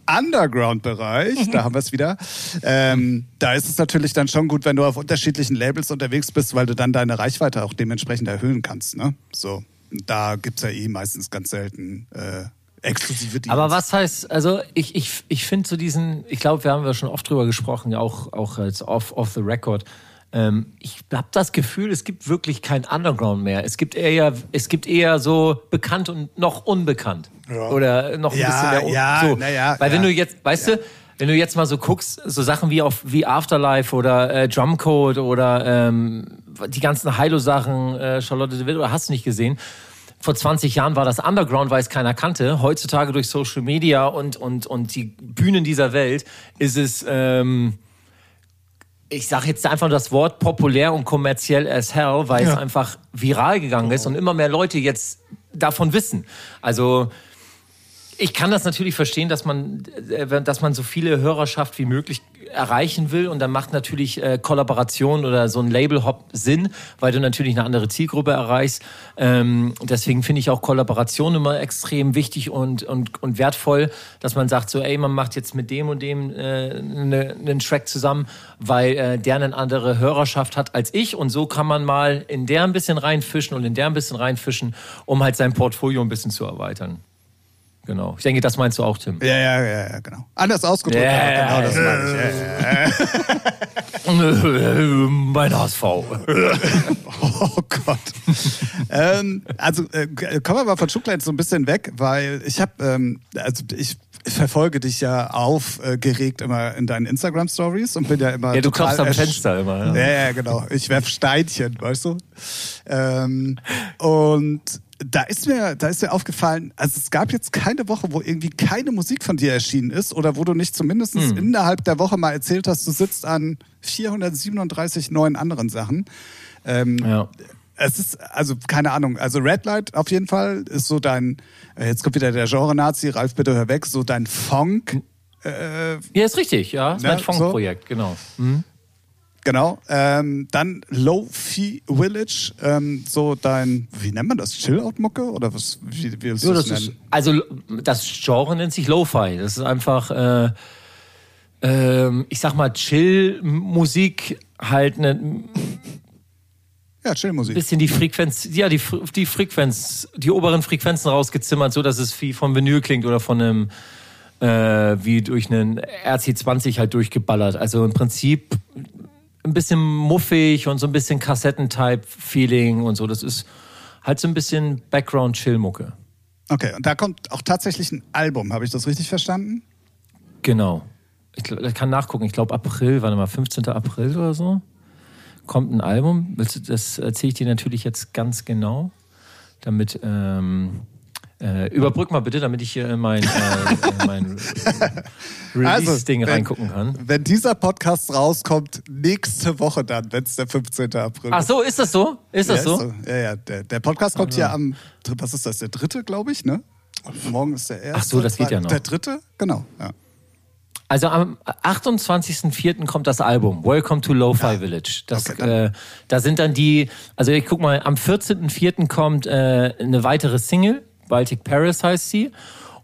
Underground-Bereich, da haben wir es wieder. Ähm, da ist es natürlich dann schon gut, wenn du auf unterschiedlichen Labels unterwegs bist, weil du dann deine Reichweite auch dementsprechend erhöhen kannst. Ne? So, da gibt's ja eh meistens ganz selten äh, exklusive Deals. Aber was heißt, also ich, ich, ich finde so diesen, ich glaube, wir haben ja schon oft drüber gesprochen, auch, auch als off, off the record. Ähm, ich habe das Gefühl, es gibt wirklich kein Underground mehr. Es gibt eher, es gibt eher so bekannt und noch unbekannt. Ja. Oder noch ein Ja, bisschen mehr un- ja, so. na ja, Weil wenn du jetzt, weißt du, wenn du jetzt mal so guckst, so Sachen wie auf wie Afterlife oder äh, Drumcode oder ähm, die ganzen Hilo-Sachen, äh, Charlotte de Witt, oder hast du nicht gesehen? Vor 20 Jahren war das Underground, weil es keiner kannte. Heutzutage durch Social Media und, und, und die Bühnen dieser Welt ist es, ähm, ich sage jetzt einfach das Wort populär und kommerziell as hell, weil es Ja. einfach viral gegangen ist und immer mehr Leute jetzt davon wissen. Also ich kann das natürlich verstehen, dass man, äh, dass man so viele Hörerschaft wie möglich erreichen will und dann macht natürlich äh, Kollaboration oder so ein Label-Hop Sinn, weil du natürlich eine andere Zielgruppe erreichst. Ähm, deswegen finde ich auch Kollaboration immer extrem wichtig und, und, und wertvoll, dass man sagt so, ey, man macht jetzt mit dem und dem äh, ne, einen Track zusammen, weil äh, der eine andere Hörerschaft hat als ich und so kann man mal in der ein bisschen reinfischen und in der ein bisschen reinfischen, um halt sein Portfolio ein bisschen zu erweitern. Genau. Ich denke, das meinst du auch, Tim. Ja, ja, ja, ja genau. Anders ausgedrückt, Ja, aber genau das ja, meine ich. Ja, mein HSV. Oh Gott. ähm, also äh, kommen wir mal von Schucklein so ein bisschen weg, weil ich habe, ähm, also ich verfolge dich ja aufgeregt immer in deinen Instagram Stories und bin ja immer Ja, du klopfst am Fenster immer. Ja. Ja, ja, genau. Ich werf Steinchen, weißt du? Ähm, und da ist mir, da ist mir aufgefallen, also es gab jetzt keine Woche, wo irgendwie keine Musik von dir erschienen ist oder wo du nicht zumindest Hm. innerhalb der Woche mal erzählt hast, du sitzt an 437 neuen anderen Sachen. Ähm, Ja. es ist, also keine Ahnung, also Red Light auf jeden Fall ist so dein, äh, jetzt kommt wieder der Genre-Nazi, Ralf, bitte hör weg, so dein Funk. Äh, Ja, ist richtig, ja. Ist Ja, mein Funk-Projekt, genau. Genau. Ähm, dann Low Fee Village, ähm, so dein, wie nennt man das? Chill-Out-Mucke? Oder was, wie, wie willst du das das ist, nennen? also das Genre nennt sich Lo-Fi. Das ist einfach, äh, ähm, ich sag mal, Chill-Musik halt eine Ja, Chill-Musik. bisschen die Frequenz, ja, die, die Frequenz, die oberen Frequenzen rausgezimmert, so dass es wie vom Vinyl klingt oder von einem, äh, wie durch einen RC20 halt durchgeballert. Also im Prinzip ein bisschen muffig und so ein bisschen Kassettentype-Feeling und so. Das ist halt so ein bisschen Background-Chill-Mucke. Okay, und da kommt auch tatsächlich ein Album, habe ich das richtig verstanden? Genau. Ich, ich kann nachgucken. Ich glaube April, warte mal, 15. April oder so. Kommt ein Album. Das erzähle ich dir natürlich jetzt ganz genau. Damit ähm, äh, überbrück mal bitte, damit ich hier in mein, äh, in mein Release-Ding Also, reingucken kann. Wenn dieser Podcast rauskommt, nächste Woche dann, wenn es der 15. April Ach so, ist das so? Ist das ja, so? ist Ja, ja, der, der Podcast kommt hier am, was ist das, der dritte, glaube ich, ne? Morgen ist der erste. Ach so, das geht ja noch. Der dritte? Genau, ja. Also am 28.04. kommt das Album Welcome to Lo-Fi Village. Das, Okay, äh, da sind dann die, also ich guck mal, am 14.04. kommt äh, eine weitere Single, Baltic Paris heißt sie.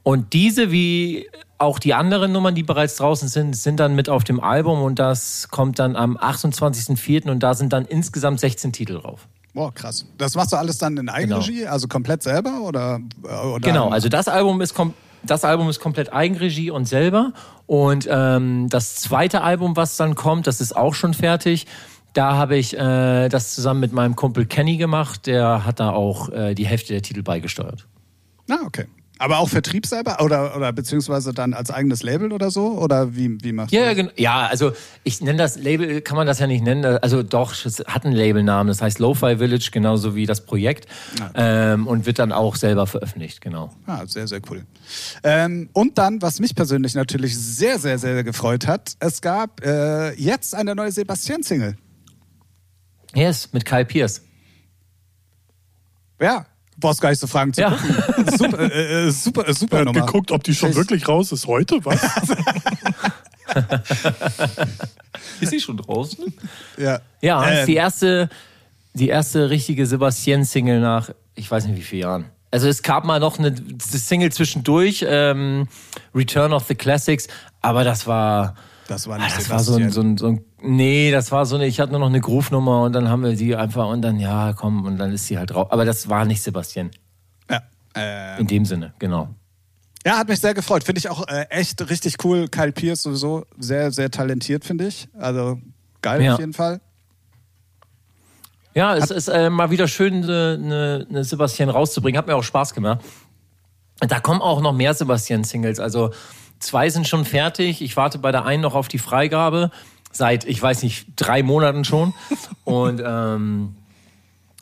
Und diese, wie auch die anderen Nummern, die bereits draußen sind, sind dann mit auf dem Album und das kommt dann am 28.04. und da sind dann insgesamt 16 Titel drauf. Boah, krass. Das machst du alles dann in Eigenregie, also komplett selber oder? oder Genau, also das Album ist kom das Album ist komplett Eigenregie und selber. Und ähm, das zweite Album, was dann kommt, das ist auch schon fertig. Da habe ich äh, das zusammen mit meinem Kumpel Kenny gemacht. Der hat da auch äh, die Hälfte der Titel beigesteuert. Ah, okay. Aber auch Vertrieb selber oder, oder beziehungsweise dann als eigenes Label oder so? Oder wie, wie machst Ja, du ja, das? genau. ja, also ich nenne das Label, kann man das ja nicht nennen. Also doch, es hat einen Labelnamen, das heißt Lo-Fi Village, genauso wie das Projekt. Ähm, und wird dann auch selber veröffentlicht, genau. Ah, sehr, sehr cool. Ähm, und dann, was mich persönlich natürlich sehr, sehr, sehr gefreut hat, es gab äh, jetzt eine neue Sebastian-Single. Yes, mit Kyle Pierce. Ja, brauchst gar nicht so Fragen zu Ja. gucken. Super, äh, super, äh, super Er hat Nummer. geguckt, ob die schon wirklich raus ist. Heute? Was? Ist sie schon draußen? Ja, Ja, Ähm, ist die erste, die erste richtige Sebastian-Single nach, ich weiß nicht wie vielen Jahren. Also es gab mal noch eine Single zwischendurch, ähm, Return of the Classics, aber das war, das war ah, nicht das war so ein, so ein, so ein, nee, das war so eine, ich hatte nur noch eine Groove-Nummer und dann haben wir die einfach und dann, ja, komm, und dann ist sie halt drauf. Aber das war nicht Sebastian, ja. Äh, in dem Sinne, genau. ja, hat mich sehr gefreut. Finde ich auch äh, echt richtig cool. Kyle Pierce sowieso sehr, sehr talentiert, finde ich. Also geil Ja. auf jeden Fall. Ja, es ist äh, mal wieder schön, eine, eine, eine Sebastian rauszubringen. Hat mir auch Spaß gemacht. Da kommen auch noch mehr Sebastian-Singles. Also zwei sind schon fertig. Ich warte bei der einen noch auf die Freigabe. Seit, ich weiß nicht, drei Monaten schon. Und ähm,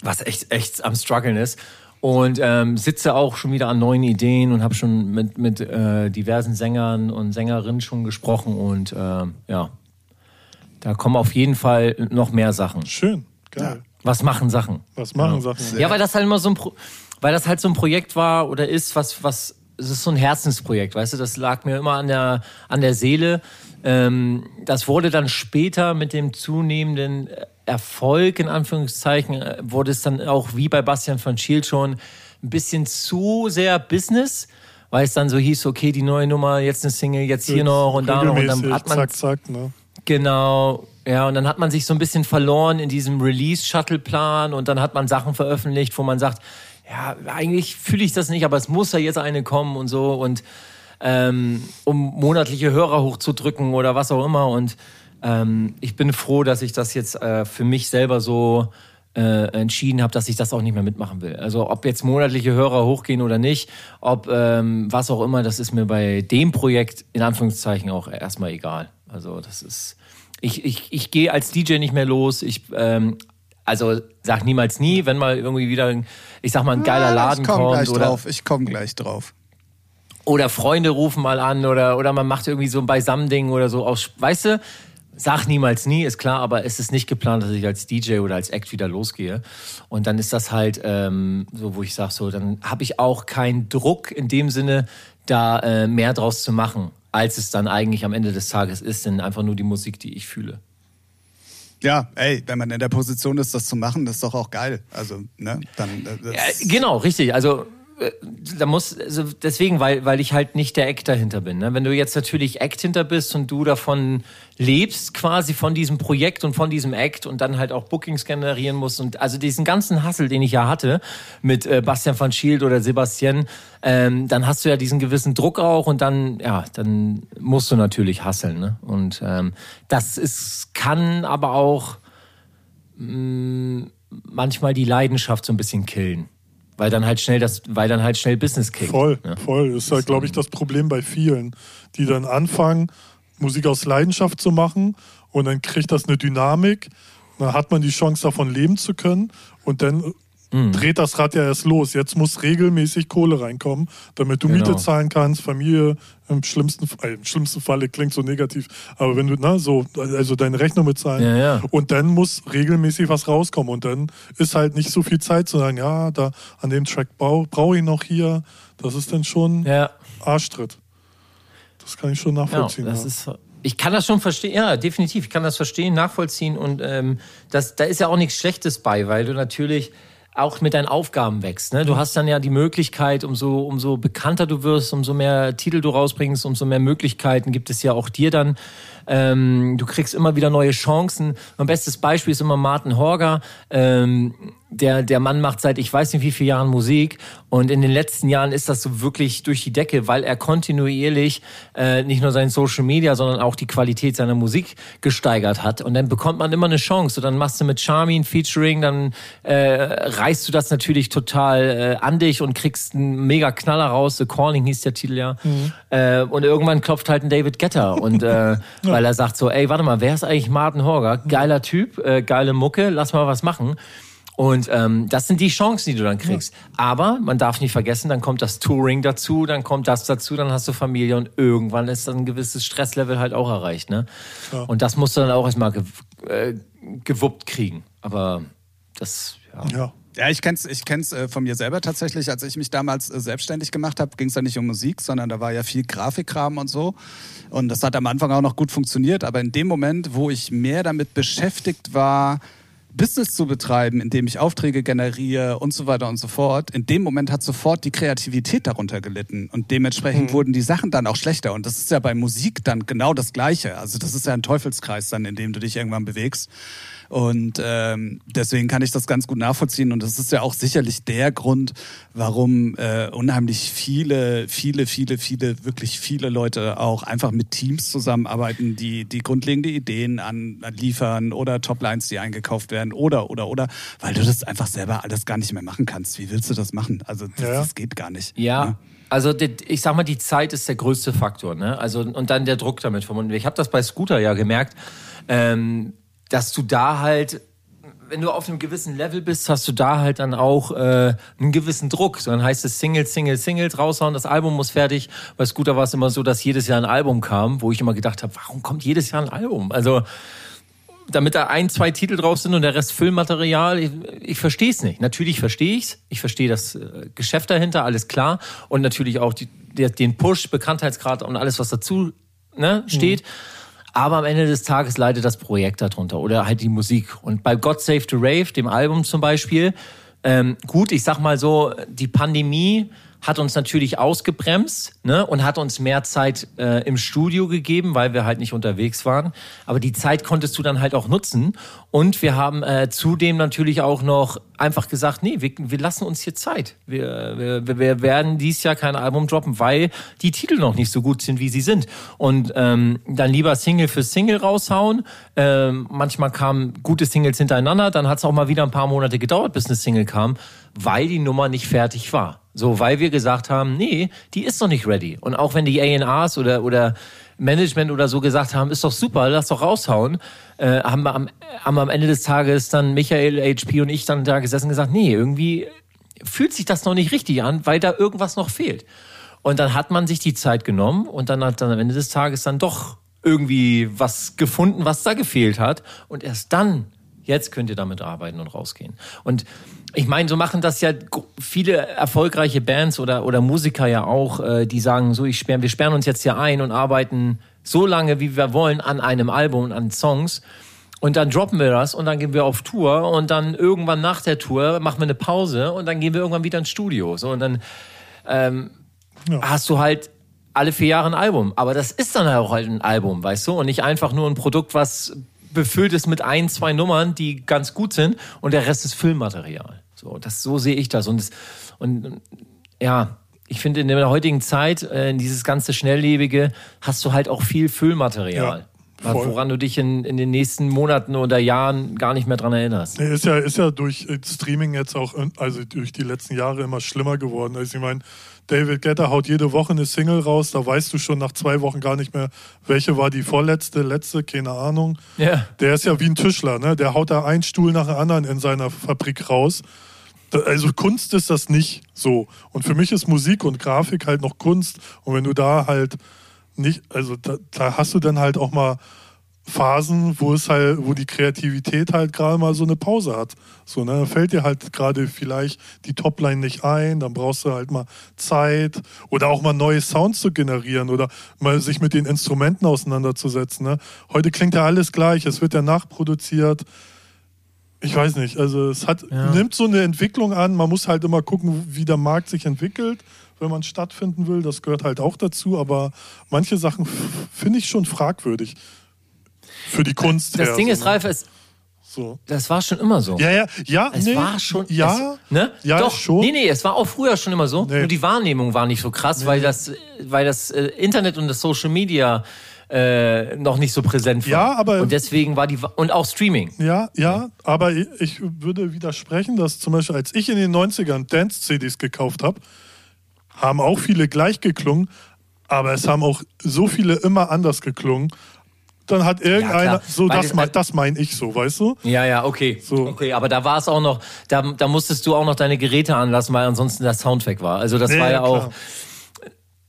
was echt, echt am struggeln ist. Und ähm, sitze auch schon wieder an neuen Ideen und habe schon mit, mit äh, diversen Sängern und Sängerinnen schon gesprochen. Und ähm, ja, da kommen auf jeden Fall noch mehr Sachen. Schön. Geil. Was machen Sachen? Was machen Sachen? Ja, weil das halt immer so ein Pro weil das halt so ein Projekt war oder ist, was, was es ist so ein Herzensprojekt, weißt du, das lag mir immer an der, an der Seele. Ähm, das wurde dann später mit dem zunehmenden Erfolg, in Anführungszeichen, äh, wurde es dann auch wie bei Bastian von Schiel schon ein bisschen zu sehr Business, weil es dann so hieß, okay, die neue Nummer, jetzt eine Single, jetzt hier noch und da noch und dann hat man zack, zack, ne? Genau, ja, und dann hat man sich so ein bisschen verloren in diesem Release-Shuttle-Plan und dann hat man Sachen veröffentlicht, wo man sagt, ja, eigentlich fühle ich das nicht, aber es muss ja jetzt eine kommen und so und ähm, um monatliche Hörer hochzudrücken oder was auch immer und ähm, ich bin froh, dass ich das jetzt äh, für mich selber so äh, entschieden habe, dass ich das auch nicht mehr mitmachen will. Also ob jetzt monatliche Hörer hochgehen oder nicht, ob ähm, was auch immer, das ist mir bei dem Projekt in Anführungszeichen auch erstmal egal. Also das ist, ich, ich, ich gehe als DJ nicht mehr los. Ich ähm, also sag niemals nie, wenn mal irgendwie wieder, ich sag mal, ein geiler Laden ich komm kommt Gleich oder drauf. Ich komme gleich drauf. oder Freunde rufen mal an oder oder man macht irgendwie so ein Beisammending oder so aus, weißt du? Sag niemals nie, ist klar, aber es ist nicht geplant, dass ich als DJ oder als Act wieder losgehe. Und dann ist das halt ähm, so, wo ich sage, so, dann habe ich auch keinen Druck in dem Sinne, da äh, mehr draus zu machen, als es dann eigentlich am Ende des Tages ist, denn einfach nur die Musik, die ich fühle. Ja, ey, wenn man in der Position ist, das zu machen, das ist doch auch geil. Also, ne, dann. äh, Ja, genau, richtig. Also da muss also deswegen, weil weil ich halt nicht der Act dahinter bin. Ne? Wenn du jetzt natürlich Act hinter bist und du davon lebst, quasi von diesem Projekt und von diesem Act und dann halt auch Bookings generieren musst und also diesen ganzen Hassel, den ich ja hatte mit äh, Bastian van Schild oder Sebastian, ähm, dann hast du ja diesen gewissen Druck auch und dann ja, dann musst du natürlich hasseln. Ne? Und ähm, das ist kann aber auch mh, manchmal die Leidenschaft so ein bisschen killen. Weil dann halt schnell das, weil dann halt schnell Business kickt. Voll, Ja. voll. Das ist halt, glaube ich, das Problem bei vielen, die dann anfangen, Musik aus Leidenschaft zu machen und dann kriegt das eine Dynamik. Dann hat man die Chance, davon leben zu können und dann Mhm. dreht das Rad ja erst los. Jetzt muss regelmäßig Kohle reinkommen, damit du Genau. Miete zahlen kannst, Familie im schlimmsten, äh, im schlimmsten Falle klingt so negativ, aber wenn du, na, so, also deine Rechnung bezahlen Ja, ja. und dann muss regelmäßig was rauskommen und dann ist halt nicht so viel Zeit zu sagen, ja, da an dem Track brauche brauch ich noch hier. Das ist dann schon Ja, Arschtritt. Das kann ich schon ja, nachvollziehen. das ja. ist. Ich kann das schon verstehen, ja, definitiv. Ich kann das verstehen, nachvollziehen und ähm, das, da ist ja auch nichts Schlechtes bei, weil du natürlich auch mit deinen Aufgaben wächst. Ne? Du hast dann ja die Möglichkeit, umso, umso bekannter du wirst, umso mehr Titel du rausbringst, umso mehr Möglichkeiten gibt es ja auch dir dann. Ähm, du kriegst immer wieder neue Chancen. Mein bestes Beispiel ist immer Martin Horger. Ähm, der, der Mann macht seit ich weiß nicht wie vielen Jahren Musik und in den letzten Jahren ist das so wirklich durch die Decke, weil er kontinuierlich äh, nicht nur sein Social Media, sondern auch die Qualität seiner Musik gesteigert hat. Und dann bekommt man immer eine Chance. Und dann machst du mit Charmin Featuring, dann äh, reißt du das natürlich total äh, an dich und kriegst einen mega Knaller raus. The Calling hieß der Titel ja. Äh, und irgendwann klopft halt ein David Getter und äh, weil er sagt so, ey, warte mal, wer ist eigentlich Martin Horger? Geiler Typ, äh, geile Mucke, lass mal was machen. Und ähm, das sind die Chancen, die du dann kriegst. Aber man darf nicht vergessen, dann kommt das Touring dazu, dann kommt das dazu, dann hast du Familie und irgendwann ist dann ein gewisses Stresslevel halt auch erreicht. Ne? Ja. Und das musst du dann auch erstmal gew äh, gewuppt kriegen. Aber das, ja. ja. Ja, ich kenn's, ich kenn's äh, von mir selber tatsächlich. Als ich mich damals äh, selbstständig gemacht habe, ging es ja nicht um Musik, sondern da war ja viel Grafikkram und so. Und das hat am Anfang auch noch gut funktioniert. Aber in dem Moment, wo ich mehr damit beschäftigt war, Business zu betreiben, indem ich Aufträge generiere und so weiter und so fort, in dem Moment hat sofort die Kreativität darunter gelitten. Und dementsprechend wurden die Sachen dann auch schlechter. Und das ist ja bei Musik dann genau das Gleiche. Also das ist ja ein Teufelskreis dann, in dem du dich irgendwann bewegst. Und ähm, deswegen kann ich das ganz gut nachvollziehen. Und das ist ja auch sicherlich der Grund, warum äh, unheimlich viele, viele, viele, viele, wirklich viele Leute auch einfach mit Teams zusammenarbeiten, die die grundlegende Ideen an, liefern oder Toplines, die eingekauft werden oder, oder, oder, weil du das einfach selber alles gar nicht mehr machen kannst. Wie willst du das machen? Also das, Ja. das geht gar nicht. Ja, Ne? also ich sag mal, die Zeit ist der größte Faktor, ne? Also und dann der Druck damit verbunden. Ich habe das bei Scooter ja gemerkt, ähm, dass du da halt wenn du auf einem gewissen Level bist, hast du da halt dann auch äh, einen gewissen Druck. So, dann heißt es Single, Single, Single raushauen, das Album muss fertig. Bei Scooter war es immer so, dass jedes Jahr ein Album kam, wo ich immer gedacht habe, warum kommt jedes Jahr ein Album? Also damit da ein, zwei Titel drauf sind und der Rest Filmmaterial, ich, ich verstehe es nicht. Natürlich verstehe ich es. Ich verstehe das äh, Geschäft dahinter, alles klar. Und natürlich auch die, der, den Push, Bekanntheitsgrad und alles, was dazu ne, steht. Mhm. Aber am Ende des Tages leidet das Projekt darunter oder halt die Musik. Und bei God Save the Rave, dem Album zum Beispiel, ähm, gut, ich sag mal so, die Pandemie hat uns natürlich ausgebremst ne, und hat uns mehr Zeit äh, im Studio gegeben, weil wir halt nicht unterwegs waren. Aber die Zeit konntest du dann halt auch nutzen. Und wir haben äh, zudem natürlich auch noch einfach gesagt, nee, wir, wir lassen uns hier Zeit. Wir, wir, wir werden dieses Jahr kein Album droppen, weil die Titel noch nicht so gut sind, wie sie sind. Und ähm, dann lieber Single für Single raushauen. Ähm, manchmal kamen gute Singles hintereinander, dann hat es auch mal wieder ein paar Monate gedauert, bis eine Single kam, weil die Nummer nicht fertig war. So, weil wir gesagt haben, nee, die ist noch nicht ready. Und auch wenn die A&Rs oder, oder Management oder so gesagt haben, ist doch super, lass doch raushauen, äh, haben, wir am, haben wir am Ende des Tages dann Michael, HP und ich dann da gesessen und gesagt, nee, irgendwie fühlt sich das noch nicht richtig an, weil da irgendwas noch fehlt. Und dann hat man sich die Zeit genommen und dann hat dann am Ende des Tages dann doch irgendwie was gefunden, was da gefehlt hat. Und erst dann, jetzt könnt ihr damit arbeiten und rausgehen. Und ich meine, so machen das ja viele erfolgreiche Bands oder, oder Musiker ja auch, äh, die sagen, so, ich sperr, wir sperren uns jetzt hier ein und arbeiten so lange, wie wir wollen, an einem Album und an Songs. Und dann droppen wir das und dann gehen wir auf Tour und dann irgendwann nach der Tour machen wir eine Pause und dann gehen wir irgendwann wieder ins Studio. So, und dann ähm, ja. hast du halt alle vier Jahre ein Album. Aber das ist dann auch halt ein Album, weißt du? Und nicht einfach nur ein Produkt, was befüllt ist mit ein, zwei Nummern, die ganz gut sind und der Rest ist Filmmaterial. So, das, so sehe ich das. Und, das, und ja, ich finde, in der heutigen Zeit, äh, in dieses ganze Schnelllebige, hast du halt auch viel Füllmaterial. Ja, woran du dich in, in den nächsten Monaten oder Jahren gar nicht mehr dran erinnerst. Ist ja, ist ja durch äh, Streaming jetzt auch, äh, also durch die letzten Jahre immer schlimmer geworden. Also ich meine, David Getter haut jede Woche eine Single raus, da weißt du schon nach zwei Wochen gar nicht mehr, welche war die vorletzte, letzte, keine Ahnung. Ja. Der ist ja wie ein Tischler, ne? Der haut da einen Stuhl nach dem anderen in seiner Fabrik raus. Also Kunst ist das nicht so. Und für mich ist Musik und Grafik halt noch Kunst. Und wenn du da halt nicht, also da, da hast du dann halt auch mal Phasen, wo es halt, wo die Kreativität halt gerade mal so eine Pause hat. So, ne, fällt dir halt gerade vielleicht die Topline nicht ein, dann brauchst du halt mal Zeit oder auch mal neue Sounds zu generieren oder mal sich mit den Instrumenten auseinanderzusetzen. Ne? Heute klingt ja alles gleich, es wird ja nachproduziert. Ich weiß nicht, also es hat, ja. nimmt so eine Entwicklung an, man muss halt immer gucken, wie der Markt sich entwickelt wenn man stattfinden will. Das gehört halt auch dazu, aber manche Sachen finde ich schon fragwürdig für die Kunst. Das her, Ding so, ist, ne? Ralf, es, so. Das war schon immer so. Ja, ja, ja. Es nee, war schon. Ja, es, ne? ja, Doch, schon. Nee, nee, es war auch früher schon immer so. Nee. Nur die Wahrnehmung war nicht so krass, nee. weil das, weil das äh, Internet und das Social Media äh, noch nicht so präsent war. Ja, aber und deswegen war die und auch Streaming. Ja, ja, aber ich würde widersprechen, dass zum Beispiel als ich in den 90ern Dance-CDs gekauft habe, haben auch viele gleich geklungen, aber es haben auch so viele immer anders geklungen dann hat irgendeiner, ja, so das, das, das meine ich so, weißt du? Ja, ja, okay. So. Okay, aber da war es auch noch, da, da musstest du auch noch deine Geräte anlassen, weil ansonsten der Sound weg war. Also das nee, war ja, auch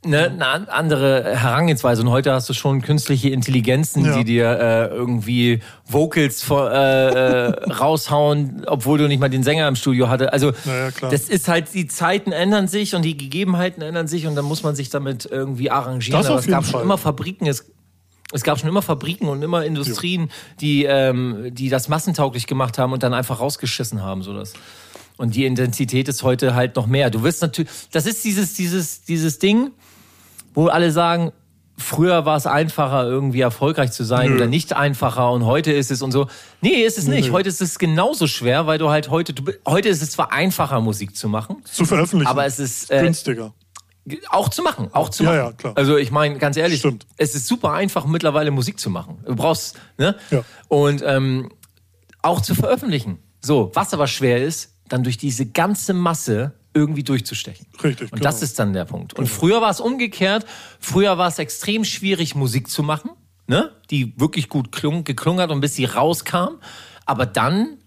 ne, eine andere Herangehensweise. Und heute hast du schon künstliche Intelligenzen, ja. die dir äh, irgendwie Vocals vor, äh, äh, raushauen, obwohl du nicht mal den Sänger im Studio hatte. Also ja, das ist halt, die Zeiten ändern sich und die Gegebenheiten ändern sich und dann muss man sich damit irgendwie arrangieren. Das Aber es gab Fall. schon immer Fabriken, es es gab schon immer Fabriken und immer Industrien, die, ähm, die das massentauglich gemacht haben und dann einfach rausgeschissen haben, so das. Und die Intensität ist heute halt noch mehr. Du wirst natürlich, das ist dieses, dieses, dieses Ding, wo alle sagen, früher war es einfacher, irgendwie erfolgreich zu sein Nö. oder nicht einfacher und heute ist es und so. Nee, ist es nicht. Nö. Heute ist es genauso schwer, weil du halt heute, du, heute ist es zwar einfacher, Musik zu machen. Zu veröffentlichen. Aber es ist, äh, günstiger. Auch zu machen, auch zu machen. Ja, ja, klar. Also ich meine, ganz ehrlich, Stimmt. es ist super einfach mittlerweile Musik zu machen. Du brauchst, ne? Ja. Und ähm, auch zu veröffentlichen. So, was aber schwer ist, dann durch diese ganze Masse irgendwie durchzustechen. Richtig. Und genau. das ist dann der Punkt. Und genau. früher war es umgekehrt. Früher war es extrem schwierig, Musik zu machen, ne? die wirklich gut klung, geklungen hat und bis sie rauskam. Aber dann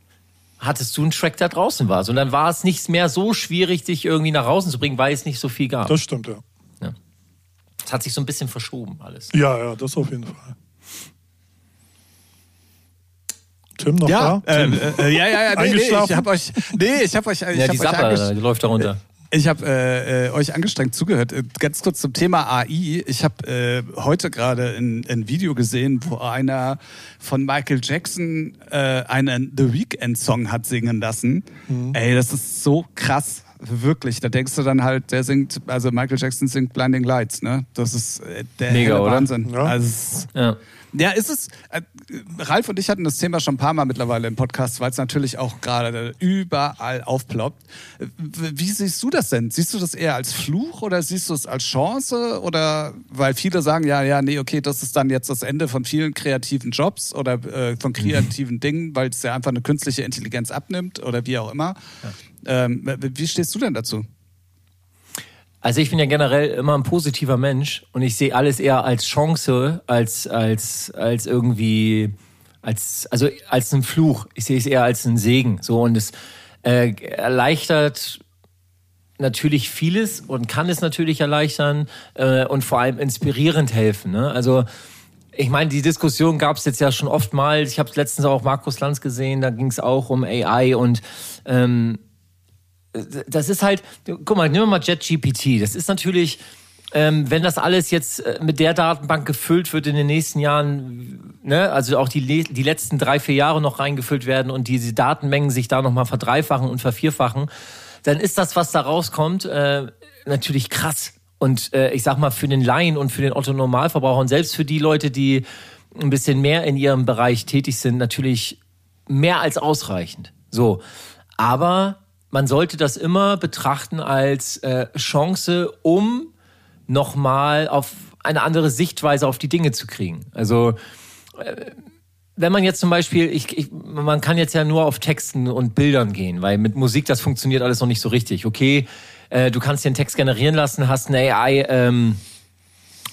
hattest du einen Track, der draußen war. Und dann war es nicht mehr so schwierig, dich irgendwie nach draußen zu bringen, weil es nicht so viel gab. Das stimmt, ja. ja. Es hat sich so ein bisschen verschoben alles. Ja, ja, das auf jeden Fall. Tim noch Ja, da? äh, äh, ja, ja, ja, nee, nee, ich habe euch, nee, ich habe euch, ich Ja, hab die euch Sapper, läuft da runter. Ich habe äh, äh, euch angestrengt zugehört. Äh, Ganz kurz zum Thema AI. Ich habe äh, heute gerade ein, ein Video gesehen, wo einer von Michael Jackson äh, einen The Weeknd Song hat singen lassen. Ey, das ist so krass. Wirklich, da denkst du dann halt, der singt, also Michael Jackson singt Blinding Lights, ne? Das ist äh, der Mega, helle oder? Wahnsinn. Ja. Also, Ja. Ja, ist es. Äh, Ralf und ich hatten das Thema schon ein paar Mal mittlerweile im Podcast, weil es natürlich auch gerade überall aufploppt. Wie siehst du das denn? Siehst du das eher als Fluch oder siehst du es als Chance? Oder weil viele sagen, ja, ja, nee, okay, das ist dann jetzt das Ende von vielen kreativen Jobs oder äh, von kreativen Dingen, weil es ja einfach eine künstliche Intelligenz abnimmt oder wie auch immer. Ähm, wie stehst du denn dazu? Also ich bin ja generell immer ein positiver Mensch und ich sehe alles eher als Chance, als, als, als irgendwie, als, also als einen Fluch. Ich sehe es eher als einen Segen. So und es äh, erleichtert natürlich vieles und kann es natürlich erleichtern äh, und vor allem inspirierend helfen. Ne? Also ich meine, die Diskussion gab es jetzt ja schon oftmals. Ich habe letztens auch Markus Lanz gesehen, da ging es auch um AI und ähm, das ist halt, guck mal, nehmen wir mal JetGPT. Das ist natürlich, ähm, wenn das alles jetzt äh, mit der Datenbank gefüllt wird in den nächsten Jahren, ne, also auch die, die letzten drei, vier Jahre noch reingefüllt werden und diese Datenmengen sich da nochmal verdreifachen und vervierfachen, dann ist das, was da rauskommt, äh, natürlich krass. Und äh, ich sag mal, für den Laien und für den Otto-Normalverbraucher und selbst für die Leute, die ein bisschen mehr in ihrem Bereich tätig sind, natürlich mehr als ausreichend. So. Aber man sollte das immer betrachten als äh, Chance, um nochmal auf eine andere Sichtweise auf die Dinge zu kriegen. Also äh, wenn man jetzt zum Beispiel, ich, ich, man kann jetzt ja nur auf Texten und Bildern gehen, weil mit Musik das funktioniert alles noch nicht so richtig. Okay, äh, du kannst dir einen Text generieren lassen, hast eine AI ähm,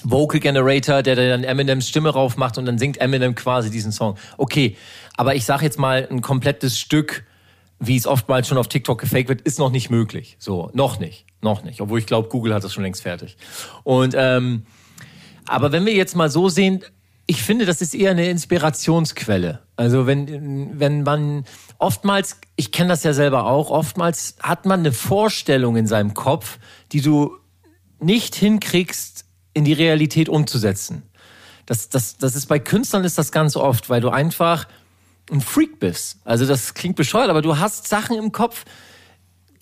Vocal Generator, der dann Eminems Stimme rauf macht und dann singt Eminem quasi diesen Song. Okay, aber ich sage jetzt mal, ein komplettes Stück, wie es oftmals schon auf TikTok gefaked wird, ist noch nicht möglich. So, noch nicht, noch nicht. Obwohl ich glaube, Google hat das schon längst fertig. Und ähm, aber wenn wir jetzt mal so sehen, ich finde, das ist eher eine Inspirationsquelle. Also wenn, wenn man oftmals, ich kenne das ja selber auch, oftmals hat man eine Vorstellung in seinem Kopf, die du nicht hinkriegst, in die Realität umzusetzen. Das, das, das ist bei Künstlern ist das ganz oft, weil du einfach ein Freak bist. Also das klingt bescheuert, aber du hast Sachen im Kopf,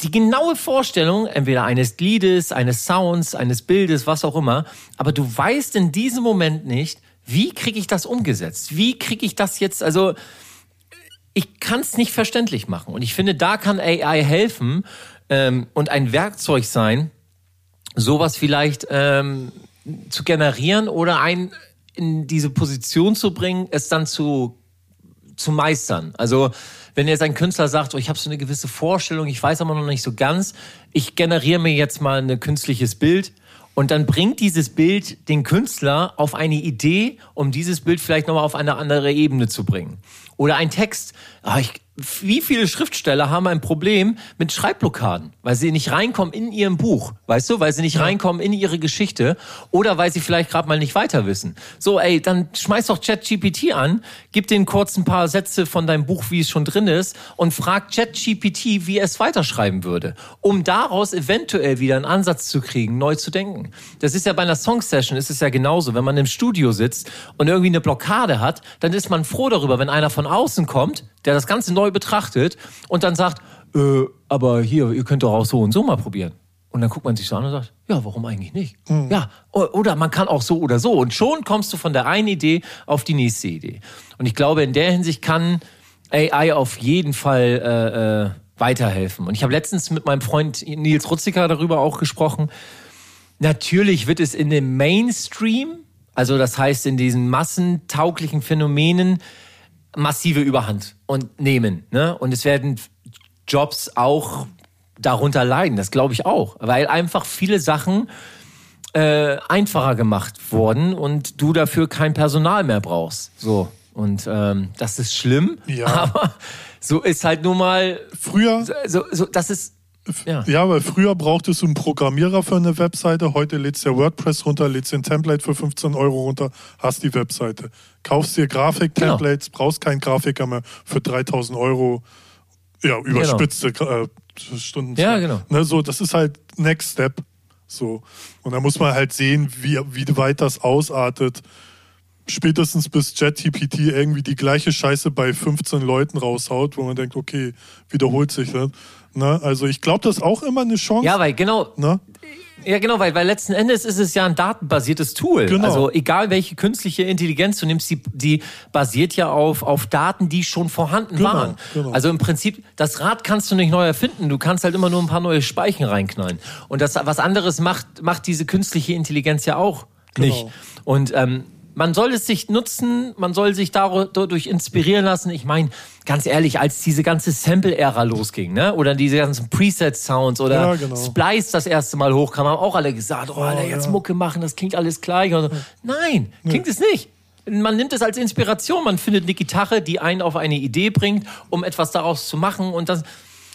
die genaue Vorstellung, entweder eines Liedes, eines Sounds, eines Bildes, was auch immer, aber du weißt in diesem Moment nicht, wie kriege ich das umgesetzt? Wie kriege ich das jetzt, also ich kann es nicht verständlich machen. Und ich finde, da kann AI helfen ähm, und ein Werkzeug sein, sowas vielleicht ähm, zu generieren oder einen in diese Position zu bringen, es dann zu zu meistern. Also wenn jetzt ein Künstler sagt, oh, ich habe so eine gewisse Vorstellung, ich weiß aber noch nicht so ganz, ich generiere mir jetzt mal ein künstliches Bild und dann bringt dieses Bild den Künstler auf eine Idee, um dieses Bild vielleicht nochmal auf eine andere Ebene zu bringen. Oder ein Text. Ah, ich, wie viele Schriftsteller haben ein Problem mit Schreibblockaden, weil sie nicht reinkommen in ihrem Buch, weißt du, weil sie nicht reinkommen in ihre Geschichte oder weil sie vielleicht gerade mal nicht weiter wissen. So, ey, dann schmeiß doch ChatGPT an, gib den kurz ein paar Sätze von deinem Buch, wie es schon drin ist, und frag ChatGPT, wie er es weiterschreiben würde, um daraus eventuell wieder einen Ansatz zu kriegen, neu zu denken. Das ist ja bei einer Song-Session ist es ja genauso. Wenn man im Studio sitzt und irgendwie eine Blockade hat, dann ist man froh darüber, wenn einer von außen kommt, der das Ganze neu betrachtet und dann sagt, äh, aber hier, ihr könnt doch auch so und so mal probieren. Und dann guckt man sich so an und sagt, ja, warum eigentlich nicht? Ja, o- oder man kann auch so oder so. Und schon kommst du von der einen Idee auf die nächste Idee. Und ich glaube, in der Hinsicht kann AI auf jeden Fall äh, äh, weiterhelfen. Und ich habe letztens mit meinem Freund Nils Rutziker darüber auch gesprochen. Natürlich wird es in dem Mainstream, also das heißt in diesen massentauglichen Phänomenen, massive Überhand und nehmen. Ne? Und es werden Jobs auch darunter leiden, das glaube ich auch, weil einfach viele Sachen äh, einfacher gemacht wurden und du dafür kein Personal mehr brauchst. So. Und ähm, das ist schlimm, Ja. aber so ist halt nun mal Früher, so, so, das ist, Ja. Ja. weil früher brauchtest du einen Programmierer für eine Webseite, heute lädst du WordPress runter, lädst dir ein Template für 15 Euro runter, hast die Webseite. Kaufst dir Grafik-Templates, brauchst keinen Grafiker mehr für 3000 Euro. Ja, überspitzte äh, Stunden. Ja, genau. Ne, so, das ist halt Next Step. So. Und da muss man halt sehen, wie, wie weit das ausartet. Spätestens bis JetGPT irgendwie die gleiche Scheiße bei 15 Leuten raushaut, wo man denkt, okay, wiederholt sich das. Ne? Also ich glaube, das ist auch immer eine Chance. Ja, weil genau, Ne? Ja, genau, weil, weil letzten Endes ist es ja ein datenbasiertes Tool. Genau. Also egal welche künstliche Intelligenz du nimmst, die, die basiert ja auf, auf Daten, die schon vorhanden Genau, waren. genau. Also im Prinzip, das Rad kannst du nicht neu erfinden, du kannst halt immer nur ein paar neue Speichen reinknallen. Und das was anderes macht, macht diese künstliche Intelligenz ja auch nicht. Genau. Und ähm, man soll es sich nutzen, man soll sich dadurch inspirieren lassen. Ich meine, ganz ehrlich, als diese ganze Sample-Ära losging, ne? oder diese ganzen Preset-Sounds oder Ja, genau. Splice das erste Mal hochkam, haben auch alle gesagt, oh, Alter, jetzt ja. Mucke machen, das klingt alles gleich. So. Nein, klingt es nicht. Man nimmt es als Inspiration, man findet eine Gitarre, die einen auf eine Idee bringt, um etwas daraus zu machen und das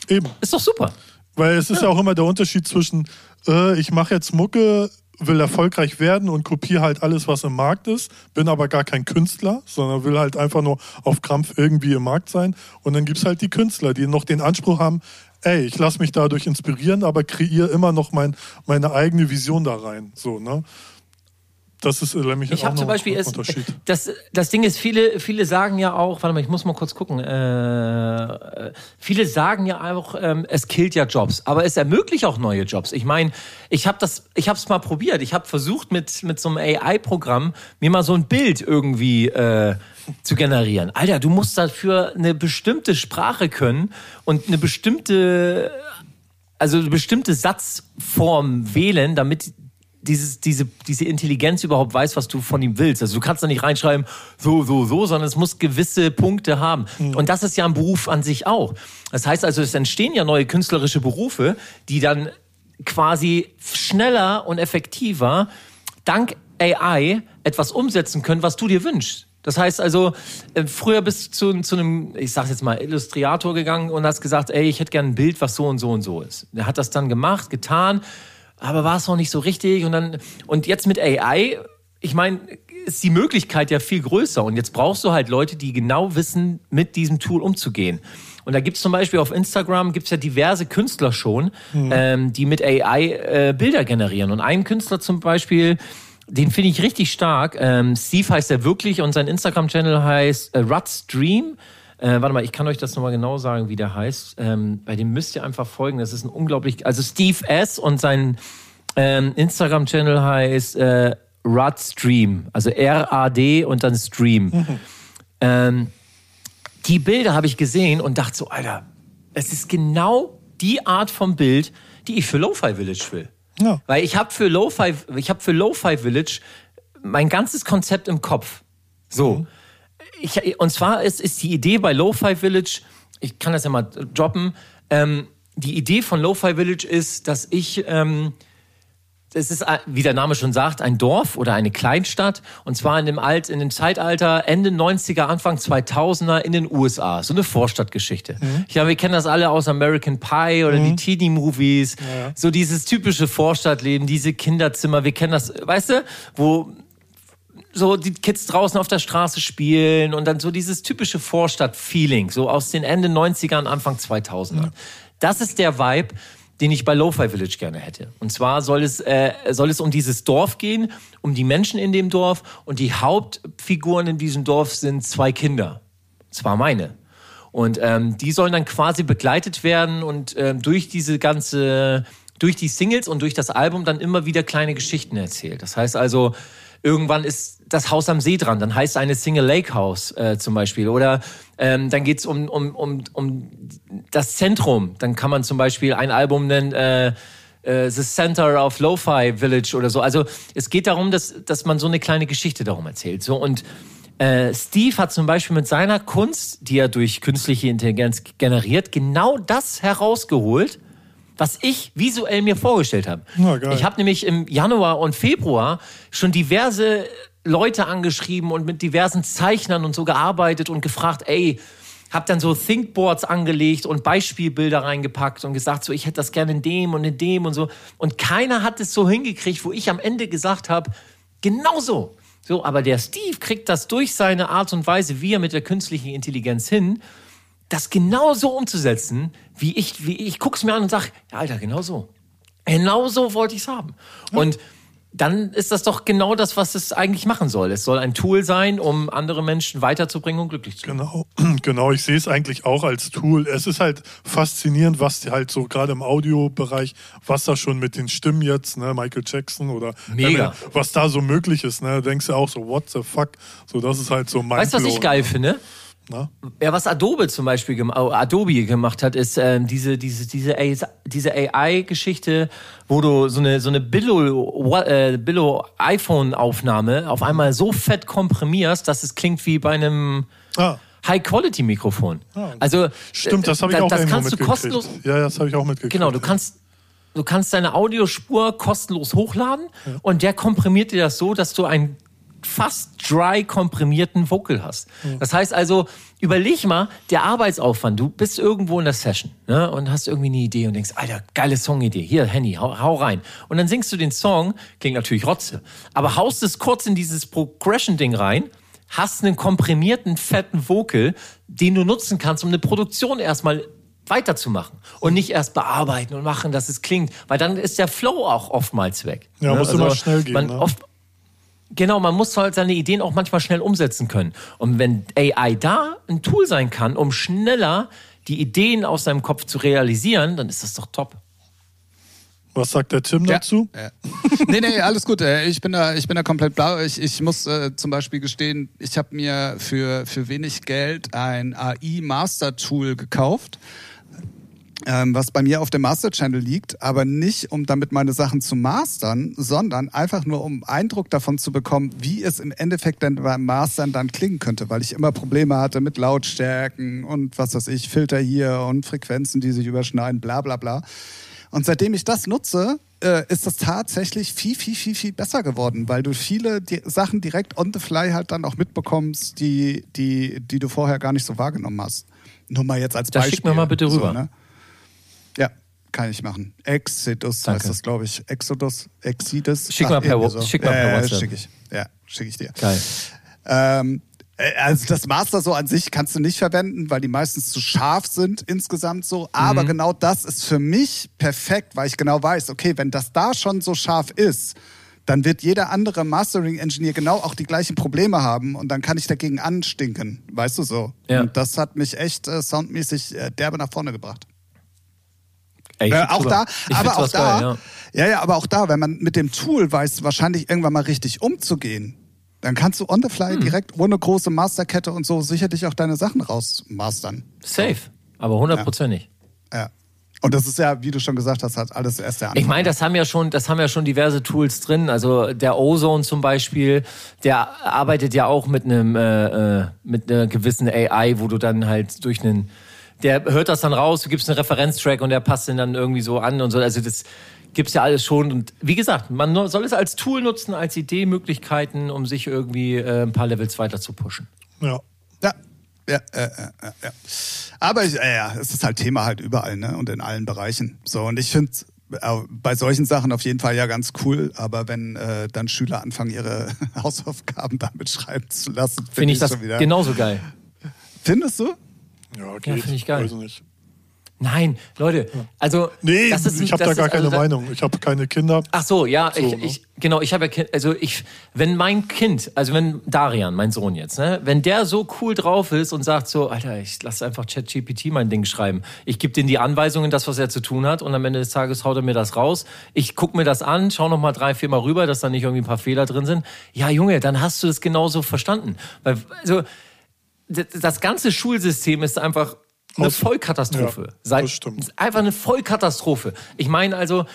Eben. ist doch super. Weil es ist ja, auch immer der Unterschied zwischen, äh, ich mache jetzt Mucke, will erfolgreich werden und kopiere halt alles, was im Markt ist, bin aber gar kein Künstler, sondern will halt einfach nur auf Krampf irgendwie im Markt sein. Und dann gibt's halt die Künstler, die noch den Anspruch haben, ey, ich lasse mich dadurch inspirieren, aber kreiere immer noch mein, meine eigene Vision da rein. So, ne? Das ist nämlich Ich auch zum Beispiel, ein es, Unterschied. das, das Ding ist, viele, viele sagen ja auch, warte mal, ich muss mal kurz gucken, äh, viele sagen ja auch, ähm, es killt ja Jobs, aber es ermöglicht auch neue Jobs. Ich meine, ich habe das, ich habe es mal probiert. Ich habe versucht mit mit so einem AI-Programm mir mal so ein Bild irgendwie äh, zu generieren. Alter, du musst dafür eine bestimmte Sprache können und eine bestimmte also eine bestimmte Satzform wählen, damit dieses, diese, diese Intelligenz überhaupt weiß, was du von ihm willst. Also du kannst da nicht reinschreiben, so, so, so, sondern es muss gewisse Punkte haben. Und das ist ja ein Beruf an sich auch. Das heißt also, es entstehen ja neue künstlerische Berufe, die dann quasi schneller und effektiver dank AI etwas umsetzen können, was du dir wünschst. Das heißt also, äh, früher bist du zu, zu einem, ich sag's jetzt mal, Illustrator gegangen und hast gesagt, ey, ich hätte gern ein Bild, was so und so und so ist. Der hat das dann gemacht, getan, aber war es noch nicht so richtig und dann, und jetzt mit AI, ich meine, ist die Möglichkeit ja viel größer und jetzt brauchst du halt Leute, die genau wissen, mit diesem Tool umzugehen. Und da gibt's zum Beispiel auf Instagram gibt's ja diverse Künstler schon, ähm, die mit AI äh, Bilder generieren. Und ein Künstler zum Beispiel, den finde ich richtig stark. Ähm, Steve heißt er wirklich und sein Instagram-Channel heißt äh, Ruts Dream. Äh, warte mal, ich kann euch das nochmal genau sagen, wie der heißt. Ähm, bei dem müsst ihr einfach folgen. Das ist ein unglaublich, also Steve S. und sein ähm, Instagram-Channel heißt äh, Rad Stream, also R-A-D und dann Stream. Ähm, die Bilder habe ich gesehen und dachte so, Alter, es ist genau die Art von Bild, die ich für Lo-Fi Village will. Ja. Weil ich habe für Lo-Fi, ich habe für Lo-Fi Village mein ganzes Konzept im Kopf. So. Ich, und zwar ist, ist die Idee bei Lo-Fi Village, ich kann das ja mal droppen, ähm, die Idee von Lo-Fi Village ist, dass ich, ähm, es ist, wie der Name schon sagt, ein Dorf oder eine Kleinstadt. Und zwar in dem Alt, in dem Zeitalter Ende 90er, Anfang 2000er in den USA. So eine Vorstadtgeschichte. Ich glaube, wir kennen das alle aus American Pie oder die Teenie-Movies. So dieses typische Vorstadtleben, diese Kinderzimmer. Wir kennen das, weißt du, wo so die Kids draußen auf der Straße spielen und dann so dieses typische Vorstadt-Feeling, so aus den Ende 90ern, Anfang 2000er. Das ist der Vibe, den ich bei Lo-Fi Village gerne hätte. Und zwar soll es, äh, soll es um dieses Dorf gehen, um die Menschen in dem Dorf und die Hauptfiguren in diesem Dorf sind zwei Kinder. Zwar meine. Und ähm, die sollen dann quasi begleitet werden und ähm, durch diese ganze, durch die Singles und durch das Album dann immer wieder kleine Geschichten erzählt. Das heißt also, irgendwann ist das Haus am See dran, dann heißt eine Single Lake House äh, zum Beispiel. Oder ähm, dann geht's um, um, um, um das Zentrum. Dann kann man zum Beispiel ein Album nennen, äh, äh, The Center of Lo-Fi Village oder so. Also es geht darum, dass, dass man so eine kleine Geschichte darum erzählt. So und äh, Steve hat zum Beispiel mit seiner Kunst, die er durch künstliche Intelligenz generiert, genau das herausgeholt, was ich visuell mir vorgestellt habe. Ja. Ich habe nämlich im Januar und Februar schon diverse Leute angeschrieben und mit diversen Zeichnern und so gearbeitet und gefragt, ey, habe dann so Thinkboards angelegt und Beispielbilder reingepackt und gesagt, so ich hätte das gerne in dem und in dem und so. Und keiner hat es so hingekriegt, wo ich am Ende gesagt habe, genau so. So, aber der Steve kriegt das durch seine Art und Weise, wie er mit der künstlichen Intelligenz hin, das genau so umzusetzen, wie ich, wie ich guck's mir an und sag, ja, Alter, genau so. Genau so wollte ich's haben. Und dann ist das doch genau das, was es eigentlich machen soll. Es soll ein Tool sein, um andere Menschen weiterzubringen und glücklich zu machen. Genau, genau. Ich sehe es eigentlich auch als Tool. Es ist halt faszinierend, was halt so gerade im Audiobereich, was da schon mit den Stimmen jetzt, ne, Michael Jackson oder Mega. was da so möglich ist. Ne, denkst du auch so, what the fuck? So, das ist halt so mein. Weißt du, was ich geil finde? Na? Ja, was Adobe zum Beispiel Adobe gemacht hat, ist ähm, diese diese diese AI-Geschichte, wo du so eine so eine Billo äh, Billo iPhone-Aufnahme auf einmal so fett komprimierst, dass es klingt wie bei einem Ah. High-Quality-Mikrofon. Also Stimmt, das habe ich äh, auch Das kannst du mitgekriegt. kostenlos. Ja, ja, das habe ich auch mitgekriegt. Genau, du kannst du kannst deine Audiospur kostenlos hochladen und der komprimiert dir das so, dass du einen fast dry komprimierten Vocal hast. Das heißt also, überleg mal, der Arbeitsaufwand, du bist irgendwo in der Session ne, und hast irgendwie eine Idee und denkst, Alter, geile Songidee, hier, Henny, hau, hau rein. Und dann singst du den Song, klingt natürlich Rotze, aber haust es kurz in dieses Progression-Ding rein, hast einen komprimierten, fetten Vocal, den du nutzen kannst, um eine Produktion erstmal weiterzumachen und nicht erst bearbeiten und machen, dass es klingt, weil dann ist der Flow auch oftmals weg. Ja, Ne? muss immer schnell gehen, Man ne? oft, genau, man muss halt seine Ideen auch manchmal schnell umsetzen können. Und wenn AI da ein Tool sein kann, um schneller die Ideen aus seinem Kopf zu realisieren, dann ist das doch top. Was sagt der Tim dazu? Ja. nee, nee, alles gut. Äh, Ich bin da, ich bin da komplett blau. Ich, ich muss äh, zum Beispiel gestehen, ich habe mir für, für wenig Geld ein AI-Master-Tool gekauft. Ähm, was bei mir auf dem Master Channel liegt, aber nicht um damit meine Sachen zu mastern, sondern einfach nur um Eindruck davon zu bekommen, wie es im Endeffekt dann beim Mastern dann klingen könnte, weil ich immer Probleme hatte mit Lautstärken und was weiß ich, Filter hier und Frequenzen, die sich überschneiden, bla bla bla. Und seitdem ich das nutze, äh, ist das tatsächlich viel, viel, viel, viel besser geworden, weil du viele Sachen direkt on the fly halt dann auch mitbekommst, die, die, die du vorher gar nicht so wahrgenommen hast. Nur mal jetzt als Das Beispiel. schick mir mal bitte rüber. ne? Ja, kann ich machen. Exodus Danke. heißt das, glaube ich. Exodus, Exodus. Schick mal per irgendwie Wa- schick mal per ja, WhatsApp. Schick ich. Ja, schicke ich dir. Geil. Ähm, äh, also das Master so an sich kannst du nicht verwenden, weil die meistens zu scharf sind insgesamt so. Aber genau das ist für mich perfekt, weil ich genau weiß, okay, wenn das da schon so scharf ist, dann wird jeder andere Mastering-Engineer genau auch die gleichen Probleme haben und dann kann ich dagegen anstinken, weißt du so. Ja. Und das hat mich echt äh, soundmäßig äh, derbe nach vorne gebracht. Ey, Äh, auch super. da, Ich aber auch da, geil, ja. ja, aber auch da, wenn man mit dem Tool weiß, wahrscheinlich irgendwann mal richtig umzugehen, dann kannst du on the Hm. fly direkt ohne große Masterkette und so sicherlich auch deine Sachen rausmastern. Safe, aber hundertprozentig. Ja. Und das ist ja, wie du schon gesagt hast, hat alles erst der Anfang. Ich meine, das haben ja schon, das haben ja schon diverse Tools drin. Also der Ozone zum Beispiel, der arbeitet ja auch mit einem äh, äh, mit einer gewissen AI, wo du dann halt durch einen, der hört das dann raus, du gibst einen Referenztrack und der passt den dann irgendwie so an und so. Also das gibt's ja alles schon. Und wie gesagt, man soll es als Tool nutzen, als Ideemöglichkeiten, um sich irgendwie äh, ein paar Levels weiter zu pushen. Ja. Ja. Ja, äh, äh, äh, ja. Aber ich, äh, ja, es ist halt Thema halt überall, ne? Und in allen Bereichen. So, und ich finde äh, bei solchen Sachen auf jeden Fall ja ganz cool, aber wenn äh, dann Schüler anfangen, ihre Hausaufgaben damit schreiben zu lassen, Finde ich das wieder. genauso geil. Findest du? Ja, geht. finde ich geil. Weiß nicht. Nein, Leute, also Nee, das ist, ich habe da gar ist, keine also da- Meinung. Ich habe keine Kinder. Ach so, ja, So, ich, ne? ich genau, ich habe ja also ich, wenn mein Kind, also wenn Darian, mein Sohn jetzt, ne, wenn der so cool drauf ist und sagt so, Alter, ich lasse einfach ChatGPT mein Ding schreiben, ich gebe dem die Anweisungen, das was er zu tun hat, und am Ende des Tages haut er mir das raus. Ich guck mir das an, schau noch mal drei, vier Mal rüber, dass da nicht irgendwie ein paar Fehler drin sind. Ja, Junge, dann hast du das genauso verstanden, weil also das ganze Schulsystem ist einfach eine Aus- Vollkatastrophe. Ja, Seit- das stimmt. Einfach eine Vollkatastrophe. Ich meine also,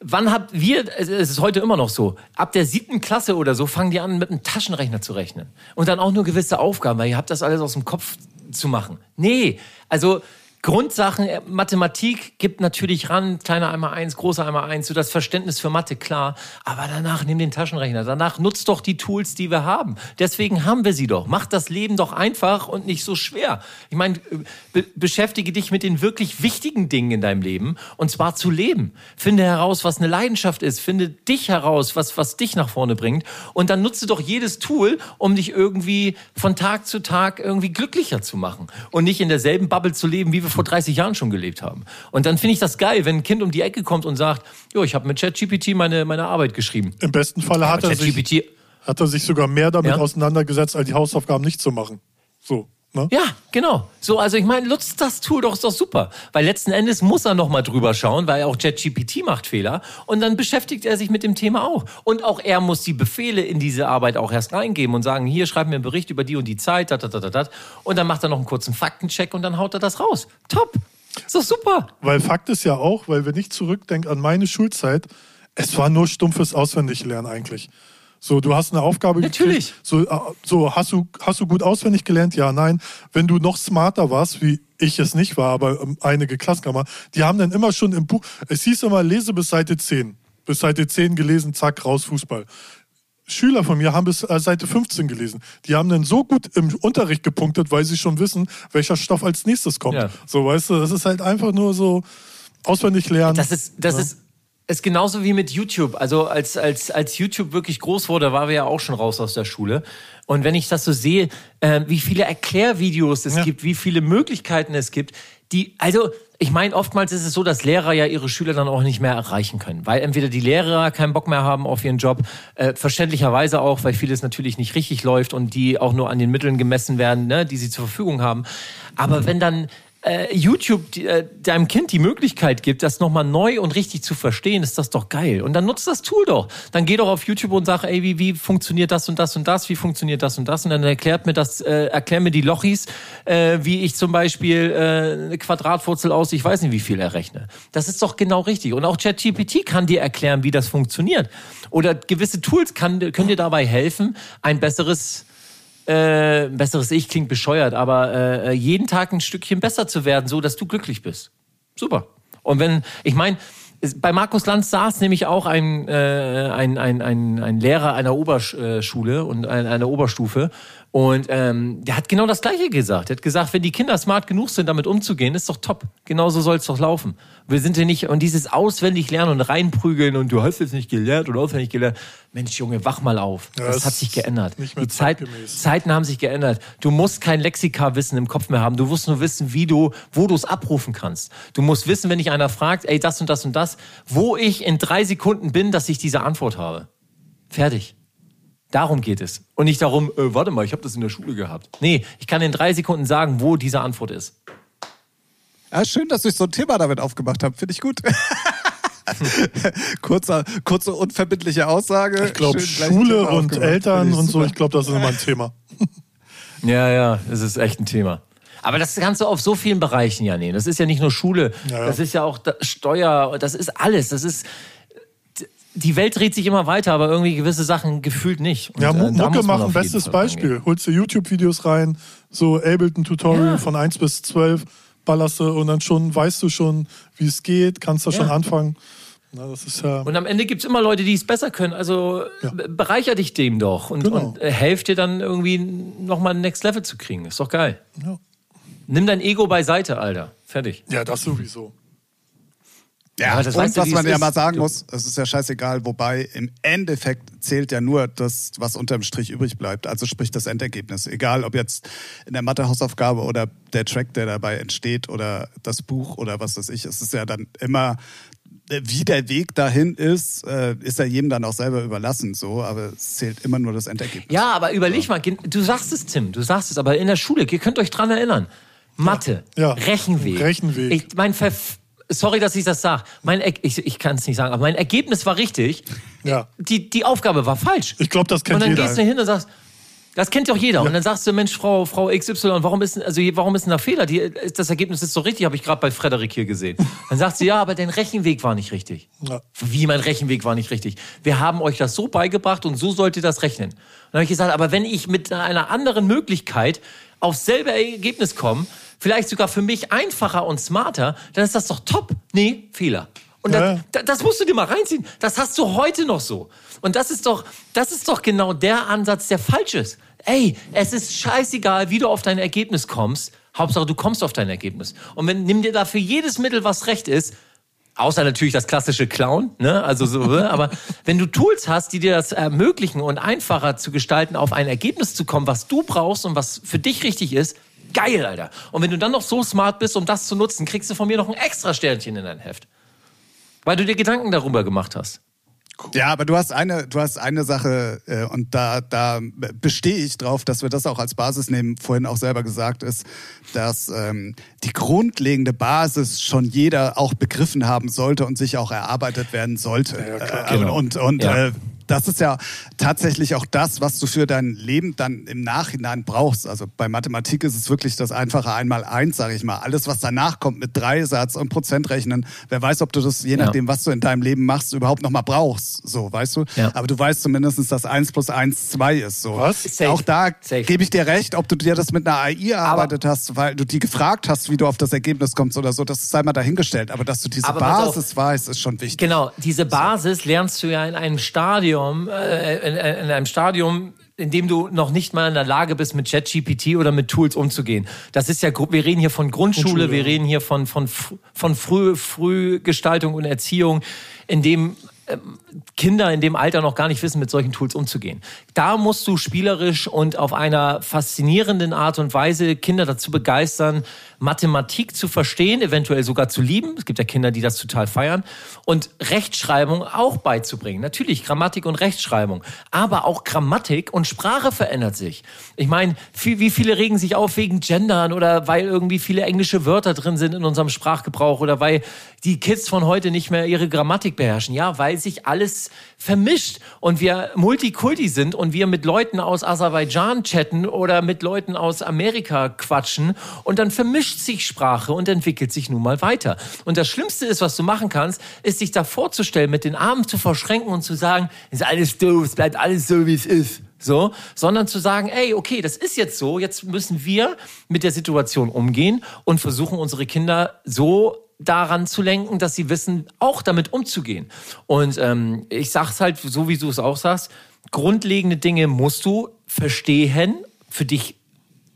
wann habt wir, es ist heute immer noch so, ab der siebten Klasse oder so fangen die an, mit einem Taschenrechner zu rechnen. Und dann auch nur gewisse Aufgaben, weil ihr habt das alles aus dem Kopf zu machen. Nee, also Grundsachen, äh, Mathematik gibt natürlich ran, kleiner einmal eins, großer einmal eins, so das Verständnis für Mathe, klar. Aber danach nimm den Taschenrechner, danach nutzt doch die Tools, die wir haben. Deswegen haben wir sie doch. Mach das Leben doch einfach und nicht so schwer. Ich meine, äh, be beschäftige dich mit den wirklich wichtigen Dingen in deinem Leben und zwar zu leben. Finde heraus, was eine Leidenschaft ist. Finde dich heraus, was, was dich nach vorne bringt. Und dann nutze doch jedes Tool, um dich irgendwie von Tag zu Tag irgendwie glücklicher zu machen und nicht in derselben Bubble zu leben, wie wir vor 30 Jahren schon gelebt haben. Und dann finde ich das geil, wenn ein Kind um die Ecke kommt und sagt, jo, ich habe mit ChatGPT meine, meine Arbeit geschrieben. Im besten Falle hat, er sich, hat er sich sogar mehr damit ja? auseinandergesetzt, als die Hausaufgaben nicht zu machen. So. Ne? Ja, genau. So, also ich meine, nutzt das Tool doch, ist doch super. Weil letzten Endes muss er nochmal drüber schauen, weil auch ChatGPT macht Fehler. Und dann beschäftigt er sich mit dem Thema auch. Und auch er muss die Befehle in diese Arbeit auch erst reingeben und sagen, hier schreib mir einen Bericht über die und die Zeit, dat, dat, dat, dat. Und dann macht er noch einen kurzen Faktencheck und dann haut er das raus. Top. Ist doch super. Weil Fakt ist ja auch, weil wenn ich zurückdenke an meine Schulzeit, es war nur stumpfes Auswendiglernen eigentlich. So, du hast eine Aufgabe Natürlich. gekriegt. So, äh, so hast du hast du gut auswendig gelernt? Ja, nein. Wenn du noch smarter warst, wie ich es nicht war, aber ähm, einige Klassenkammer, die haben dann immer schon im Buch, es hieß immer, lese bis Seite 10. Bis Seite 10 gelesen, zack, raus Fußball. Schüler von mir haben bis äh, Seite 15 gelesen. Die haben dann so gut im Unterricht gepunktet, weil sie schon wissen, welcher Stoff als nächstes kommt. Ja. So, weißt du, das ist halt einfach nur so auswendig lernen. Das ist, das ja. ist ist genauso wie mit YouTube. Also als, als, als YouTube wirklich groß wurde, waren wir ja auch schon raus aus der Schule. Und wenn ich das so sehe, äh, wie viele Erklärvideos es ja. gibt, wie viele Möglichkeiten es gibt, die, also ich meine, oftmals ist es so, dass Lehrer ja ihre Schüler dann auch nicht mehr erreichen können, weil entweder die Lehrer keinen Bock mehr haben auf ihren Job, äh, verständlicherweise auch, weil vieles natürlich nicht richtig läuft und die auch nur an den Mitteln gemessen werden, ne, die sie zur Verfügung haben. Aber wenn dann äh, YouTube äh, deinem Kind die Möglichkeit gibt, das nochmal neu und richtig zu verstehen, ist das doch geil. Und dann nutzt das Tool doch. Dann geh doch auf YouTube und sag, ey, wie, wie funktioniert das und das und das, wie funktioniert das und das. Und dann erklärt mir das, äh, erklär mir die Lochis, äh, wie ich zum Beispiel äh, eine Quadratwurzel aus, ich weiß nicht, wie viel errechne. Das ist doch genau richtig. Und auch ChatGPT kann dir erklären, wie das funktioniert. Oder gewisse Tools kann, können dir dabei helfen, ein besseres äh, besseres Ich klingt bescheuert, aber äh, jeden Tag ein Stückchen besser zu werden, so dass du glücklich bist. Super. Und wenn, ich meine, bei Markus Lanz saß nämlich auch ein, äh, ein, ein, ein, ein Lehrer einer Oberschule und einer Oberstufe und ähm, der hat genau das Gleiche gesagt. Er hat gesagt, wenn die Kinder smart genug sind, damit umzugehen, ist doch top. Genauso soll es doch laufen. Wir sind ja nicht, und dieses auswendig lernen und reinprügeln und du hast jetzt nicht gelernt oder auswendig gelernt. Mensch, Junge, wach mal auf. Ja, das, hat sich geändert. die Zeit, Zeiten haben sich geändert. Du musst kein Lexika-Wissen im Kopf mehr haben. Du musst nur wissen, wie du, wo du es abrufen kannst. Du musst wissen, wenn dich einer fragt, ey, das und das und das, wo ich in drei Sekunden bin, dass ich diese Antwort habe. Fertig. Darum geht es. Und nicht darum, äh, warte mal, ich habe das in der Schule gehabt. Nee, ich kann in drei Sekunden sagen, wo diese Antwort ist. Ja, schön, dass ich so ein Thema damit aufgemacht habe. Finde ich gut. Kurzer, kurze, unverbindliche Aussage. Ich glaube, Schule und Eltern und so, ich glaube, das ist immer ein Thema. ja, ja, es ist echt ein Thema. Aber das kannst du auf so vielen Bereichen ja nehmen. Das ist ja nicht nur Schule, ja, ja. das ist ja auch Steuer, das ist alles. Das ist die Welt dreht sich immer weiter, aber irgendwie gewisse Sachen gefühlt nicht. Und, ja, äh, Mucke machen, bestes Beispiel. Angehen. Holst du YouTube-Videos rein, so Ableton-Tutorial ja. von 1 bis 12, ballerst du und dann schon weißt du schon, wie es geht, kannst da ja. schon anfangen. Na, ja und am Ende gibt es immer Leute, die es besser können. Also ja. bereicher dich dem doch und, genau. und äh, helf dir dann irgendwie nochmal ein Next Level zu kriegen. Ist doch geil. Ja. Nimm dein Ego beiseite, Alter. Fertig. Ja, das sowieso. Ja, ja das und was man ja mal sagen muss, es ist ja scheißegal, wobei im Endeffekt zählt ja nur das, was unterm Strich übrig bleibt, also sprich das Endergebnis. Egal, ob jetzt in der Mathe-Hausaufgabe oder der Track, der dabei entsteht oder das Buch oder was weiß ich, es ist ja dann immer wie der Weg dahin ist, äh, ist ja jedem dann auch selber überlassen, so, aber es zählt immer nur das Endergebnis. Ja, aber überleg mal, du sagst es, Tim, du sagst es, aber in der Schule, ihr könnt euch dran erinnern. Mathe, ja, ja. Rechenweg. Rechenweg. Ich, mein Verf sorry, dass ich das sage. Mein er ich, ich kann es nicht sagen, aber mein Ergebnis war richtig. Ja. Die, die Aufgabe war falsch. Ich glaube, das kennt jeder. Und dann jeder. gehst du hin und sagst, das kennt doch jeder. Ja. Und dann sagst du, Mensch, Frau, Frau XY, warum ist, also, warum ist denn da Fehler? Die, das Ergebnis ist so richtig, habe ich gerade bei Frederik hier gesehen. Dann sagt sie, ja, aber dein Rechenweg war nicht richtig. Ja. Wie, mein Rechenweg war nicht richtig? Wir haben euch das so beigebracht und so sollt ihr das rechnen. Und dann habe ich gesagt, aber wenn ich mit einer anderen Möglichkeit aufs selbe Ergebnis komme, vielleicht sogar für mich einfacher und smarter, dann ist das doch top. Nee, Fehler. Und Ja. das, da- das musst du dir mal reinziehen. Das hast du heute noch so. Und das ist doch, das ist doch genau der Ansatz, der falsch ist. Ey, es ist scheißegal, wie du auf dein Ergebnis kommst. Hauptsache, du kommst auf dein Ergebnis. Und wenn, nimm dir dafür jedes Mittel, was recht ist. Außer natürlich das klassische Clown, ne? Also so, ne? aber wenn du Tools hast, die dir das ermöglichen und einfacher zu gestalten, auf ein Ergebnis zu kommen, was du brauchst und was für dich richtig ist, geil, Alter. Und wenn du dann noch so smart bist, um das zu nutzen, kriegst du von mir noch ein extra Sternchen in dein Heft. Weil du dir Gedanken darüber gemacht hast. Ja, aber du hast eine, du hast eine Sache äh, und da, da bestehe ich drauf, dass wir das auch als Basis nehmen. Vorhin auch selber gesagt ist, dass ähm, die grundlegende Basis schon jeder auch begriffen haben sollte und sich auch erarbeitet werden sollte. äh, Genau. Und und Ja. äh, das ist ja tatsächlich auch das, was du für dein Leben dann im Nachhinein brauchst. Also bei Mathematik ist es wirklich das einfache Einmal-Eins, sage ich mal. Alles, was danach kommt mit Dreisatz und Prozentrechnen, wer weiß, ob du das, je Ja. nachdem, was du in deinem Leben machst, überhaupt noch mal brauchst. So, weißt du? Ja. Aber du weißt zumindest, dass 1 plus 1 2 ist. So. Was? Safe. Auch da gebe ich dir recht, ob du dir das mit einer AI erarbeitet hast, weil du die gefragt hast, wie du auf das Ergebnis kommst oder so, das sei mal dahingestellt. Aber dass du diese Aber pass auf. Basis weißt, ist schon wichtig. Genau, diese Basis lernst du ja in einem Stadium, äh, in, in einem Stadium, in dem du noch nicht mal in der Lage bist, mit ChatGPT oder mit Tools umzugehen. Das ist ja, wir reden hier von Grundschule, Grundschule, wir reden hier von, von, von Früh, Frühgestaltung und Erziehung, in dem ähm, Kinder in dem Alter noch gar nicht wissen, mit solchen Tools umzugehen. Da musst du spielerisch und auf einer faszinierenden Art und Weise Kinder dazu begeistern, Mathematik zu verstehen, eventuell sogar zu lieben. Es gibt ja Kinder, die das total feiern. Und Rechtschreibung auch beizubringen. Natürlich Grammatik und Rechtschreibung. Aber auch Grammatik und Sprache verändert sich. Ich meine, wie, viele regen sich auf wegen Gendern oder weil irgendwie viele englische Wörter drin sind in unserem Sprachgebrauch oder weil die Kids von heute nicht mehr ihre Grammatik beherrschen. Ja, weil sich alles vermischt und wir Multikulti sind und wir mit Leuten aus Aserbaidschan chatten oder mit Leuten aus Amerika quatschen und dann vermischt sich Sprache und entwickelt sich nun mal weiter. Und das Schlimmste ist, was du machen kannst, ist sich da vorzustellen, mit den Armen zu verschränken und zu sagen, ist alles doof, es bleibt alles so, wie es ist. So, sondern zu sagen, ey, okay, das ist jetzt so, jetzt müssen wir mit der Situation umgehen und versuchen, unsere Kinder so daran zu lenken, dass sie wissen, auch damit umzugehen. Und ähm, ich sag's halt, so wie du es auch sagst, grundlegende Dinge musst du verstehen, für dich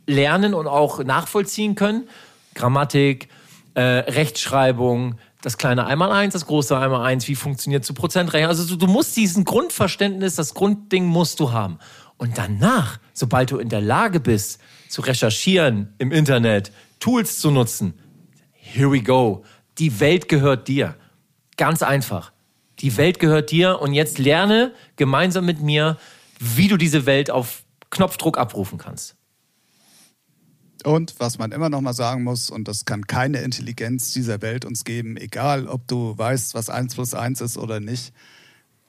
lernen und auch nachvollziehen können. Grammatik, äh, Rechtschreibung, das kleine Einmaleins, das große Einmaleins, wie funktioniert zu Prozentrechnung. Also du, du musst diesen Grundverständnis, das Grundding musst du haben. Und danach, sobald du in der Lage bist, zu recherchieren im Internet, Tools zu nutzen, here we go. Die Welt gehört dir. Ganz einfach. Die Welt gehört dir und jetzt lerne gemeinsam mit mir, wie du diese Welt auf Knopfdruck abrufen kannst. Und was man immer noch mal sagen muss, und das kann keine Intelligenz dieser Welt uns geben, egal ob du weißt, was 1 plus 1 ist oder nicht,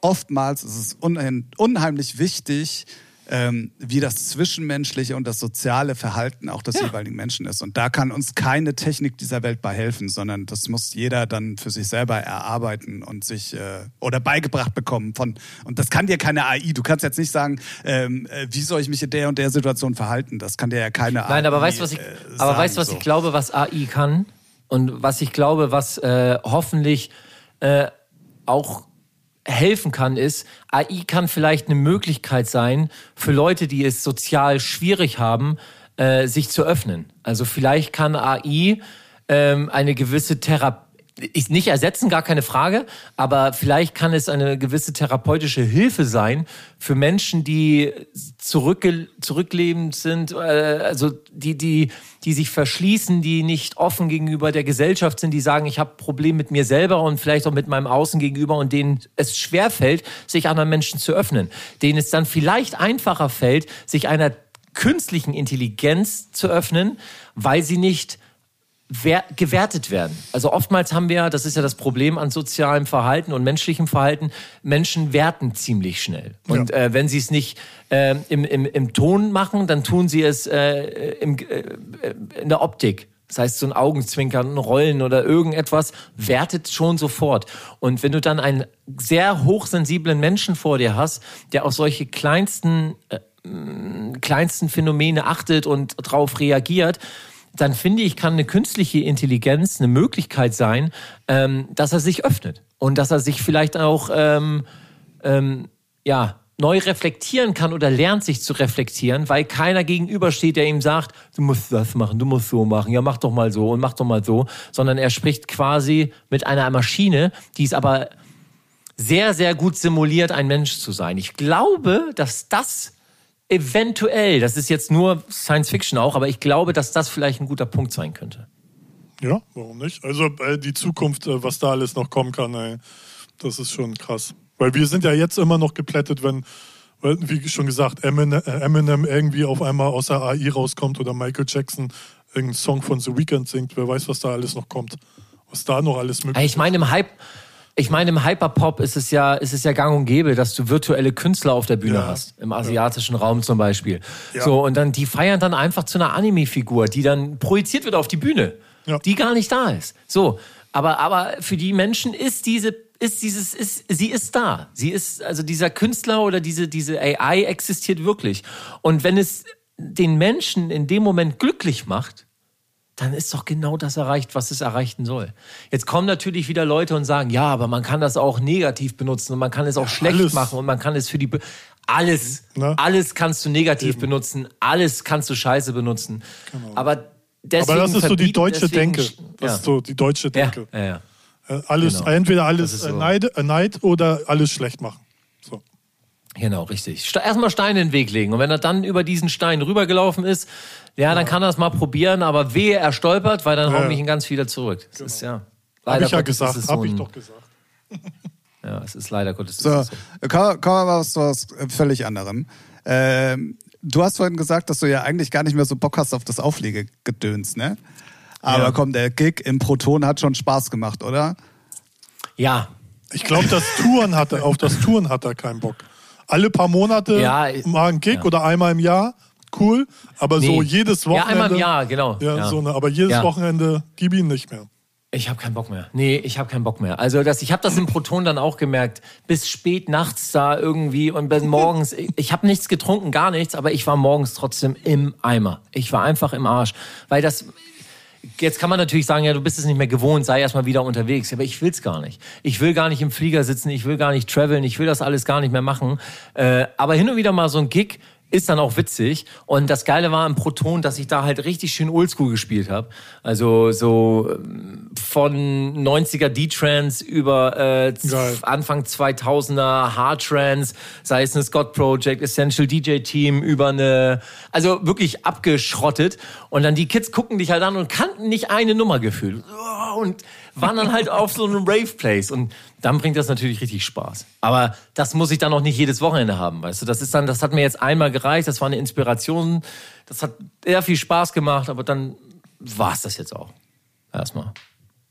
oftmals ist es unheim- unheimlich wichtig, ähm, wie das zwischenmenschliche und das soziale Verhalten auch des jeweiligen Menschen ist. Und da kann uns keine Technik dieser Welt bei helfen, sondern das muss jeder dann für sich selber erarbeiten und sich äh, oder beigebracht bekommen von. Und das kann dir keine AI. Du kannst jetzt nicht sagen, ähm, äh, wie soll ich mich in der und der Situation verhalten. Das kann dir ja keine AI. Nein, aber weißt du, was ich, äh, aber sagen, weißt du, was so. ich glaube, was AI kann? Und was ich glaube, was äh, hoffentlich äh, auch helfen kann, ist, AI kann vielleicht eine Möglichkeit sein für Leute, die es sozial schwierig haben, äh, sich zu öffnen. Also vielleicht kann AI ähm, eine gewisse Therapie ist nicht ersetzen, gar keine Frage, aber vielleicht kann es eine gewisse therapeutische Hilfe sein für Menschen, die zurückge zurücklebend sind, äh, also die, die, die sich verschließen, die nicht offen gegenüber der Gesellschaft sind, die sagen, ich habe Problem mit mir selber und vielleicht auch mit meinem Außen gegenüber und denen es schwerfällt, sich anderen Menschen zu öffnen, denen es dann vielleicht einfacher fällt, sich einer künstlichen Intelligenz zu öffnen, weil sie nicht gewertet werden. Also oftmals haben wir, das ist ja das Problem an sozialem Verhalten und menschlichem Verhalten, Menschen werten ziemlich schnell. Und äh, wenn sie es nicht äh, im, im, im Ton machen, dann tun sie es äh, im, äh, in der Optik. Das heißt, so ein Augenzwinkern, ein Rollen oder irgendetwas wertet schon sofort. Und wenn du dann einen sehr hochsensiblen Menschen vor dir hast, der auf solche kleinsten, äh, kleinsten Phänomene achtet und darauf reagiert, dann finde ich, kann eine künstliche Intelligenz eine Möglichkeit sein, ähm, dass er sich öffnet und dass er sich vielleicht auch ähm, ähm, ja neu reflektieren kann oder lernt sich zu reflektieren, weil keiner gegenübersteht, der ihm sagt, du musst das machen, du musst so machen, ja mach doch mal so und mach doch mal so, sondern er spricht quasi mit einer Maschine, die es aber sehr, sehr gut simuliert, ein Mensch zu sein. Ich glaube, dass das eventuell, das ist jetzt nur Science Fiction auch, aber ich glaube, dass das vielleicht ein guter Punkt sein könnte. Ja, warum nicht? Also äh, die Zukunft, äh, was da alles noch kommen kann, ey, das ist schon krass. Weil wir sind ja jetzt immer noch geplättet, wenn, wie schon gesagt, Eminem, äh, Eminem irgendwie auf einmal aus der AI rauskommt oder Michael Jackson irgendeinen Song von The Weeknd singt. Wer weiß, was da alles noch kommt. Was da noch alles möglich ist. Ich meine, im Hype, ich meine, im Hyperpop ist es ja, ist es ja gang und gäbe, dass du virtuelle Künstler auf der Bühne Ja. hast. Im asiatischen Raum zum Beispiel. Ja. So, und dann, die feiern dann einfach zu einer Anime-Figur, die dann projiziert wird auf die Bühne. Ja. Die gar nicht da ist. So. Aber, aber für die Menschen ist diese, ist dieses, ist, sie ist da. Sie ist, also dieser Künstler oder diese, diese AI existiert wirklich. Und wenn es den Menschen in dem Moment glücklich macht, dann ist doch genau das erreicht, was es erreichen soll. Jetzt kommen natürlich wieder Leute und sagen, ja, aber man kann das auch negativ benutzen und man kann es auch schlecht alles. machen und man kann es für die Be alles, Ne? alles kannst du negativ benutzen, alles kannst du scheiße benutzen. Aber deswegen Aber das ist so die deutsche deswegen- Denke. Das ja. ist so die deutsche ja, Denke. ja, ja. Äh, Alles, Genau. entweder alles so. Neid, Neid oder alles schlecht machen. So. Genau, richtig. Erstmal Steine in den Weg legen. Und wenn er dann über diesen Stein rübergelaufen ist, ja, dann kann er es mal probieren, aber wehe, er stolpert, weil dann Ja. hauen mich ihn ganz wieder zurück. Das ist ja. Leider ich ja Gottes gesagt, so ich ein- doch gesagt. Ja, es ist leider Gottes. So, so. kommen kommen wir mal zu was völlig anderem. Ähm, du hast vorhin gesagt, dass du ja eigentlich gar nicht mehr so Bock hast auf das Auflegegedöns, ne? Aber Ja. komm, der Gig im Proton hat schon Spaß gemacht, oder? Ja, Ich glaube, das Touren hat er, auf das Touren hat er keinen Bock. Alle paar Monate Ja, ich- mal ein Gig ja. oder einmal im Jahr, cool. Aber so Nee. jedes Ja, Wochenende. einmal im Jahr, genau. Ja, Ja. So eine, aber jedes Ja. Wochenende gib ihn nicht mehr. Ich habe keinen Bock mehr. Nee, ich habe keinen Bock mehr. Also das, ich habe das im Proton dann auch gemerkt. Bis spät nachts da irgendwie und bin morgens. Ich, ich habe nichts getrunken, gar nichts, aber ich war morgens trotzdem im Eimer. Ich war einfach im Arsch, weil das. Jetzt kann man natürlich sagen, ja, du bist es nicht mehr gewohnt, sei erstmal wieder unterwegs. Aber ich will's gar nicht. Ich will gar nicht im Flieger sitzen, ich will gar nicht traveln, ich will das alles gar nicht mehr machen. Äh, aber hin und wieder mal so ein Gig ist dann auch witzig. Und das Geile war im Proton, dass ich da halt richtig schön Oldschool gespielt habe. Also so ähm, von 90er D-Trance über äh. Anfang 2000er Hard Trance, sei es eine Scott Project, Essential DJ Team über eine, also wirklich abgeschrottet. Und dann die Kids gucken dich halt an und kannten nicht eine Nummer gefühlt. Und waren dann halt auf so einem Rave Place. Und dann bringt das natürlich richtig Spaß. Aber das muss ich dann auch nicht jedes Wochenende haben, weißt du? Das ist dann, das hat mir jetzt einmal gereicht, das war eine Inspiration, das hat sehr viel Spaß gemacht, aber dann war es das jetzt auch. Erstmal.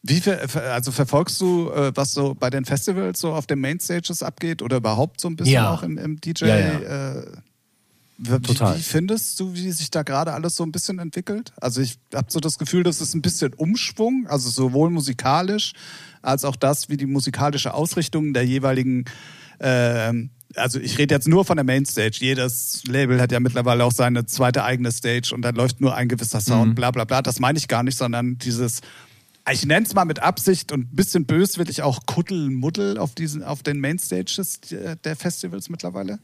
Wie ver also verfolgst du, äh, was so bei den Festivals so auf den Mainstages abgeht oder überhaupt so ein bisschen Ja. auch im, im DJ? Ja, ja. Äh, wie, Total. wie findest du, wie sich da gerade alles so ein bisschen entwickelt? Also ich habe so das Gefühl, das ist ein bisschen Umschwung, also sowohl musikalisch als auch das, wie die musikalische Ausrichtung der jeweiligen ähm, also ich rede jetzt nur von der Mainstage. Jedes Label hat ja mittlerweile auch seine zweite eigene Stage und dann läuft nur ein gewisser Sound, Mhm. bla bla bla. Das meine ich gar nicht, sondern dieses, ich nenne es mal mit Absicht und ein bisschen böswillig auch Kuddelmuddel auf diesen, auf den Mainstages der- der Festivals mittlerweile.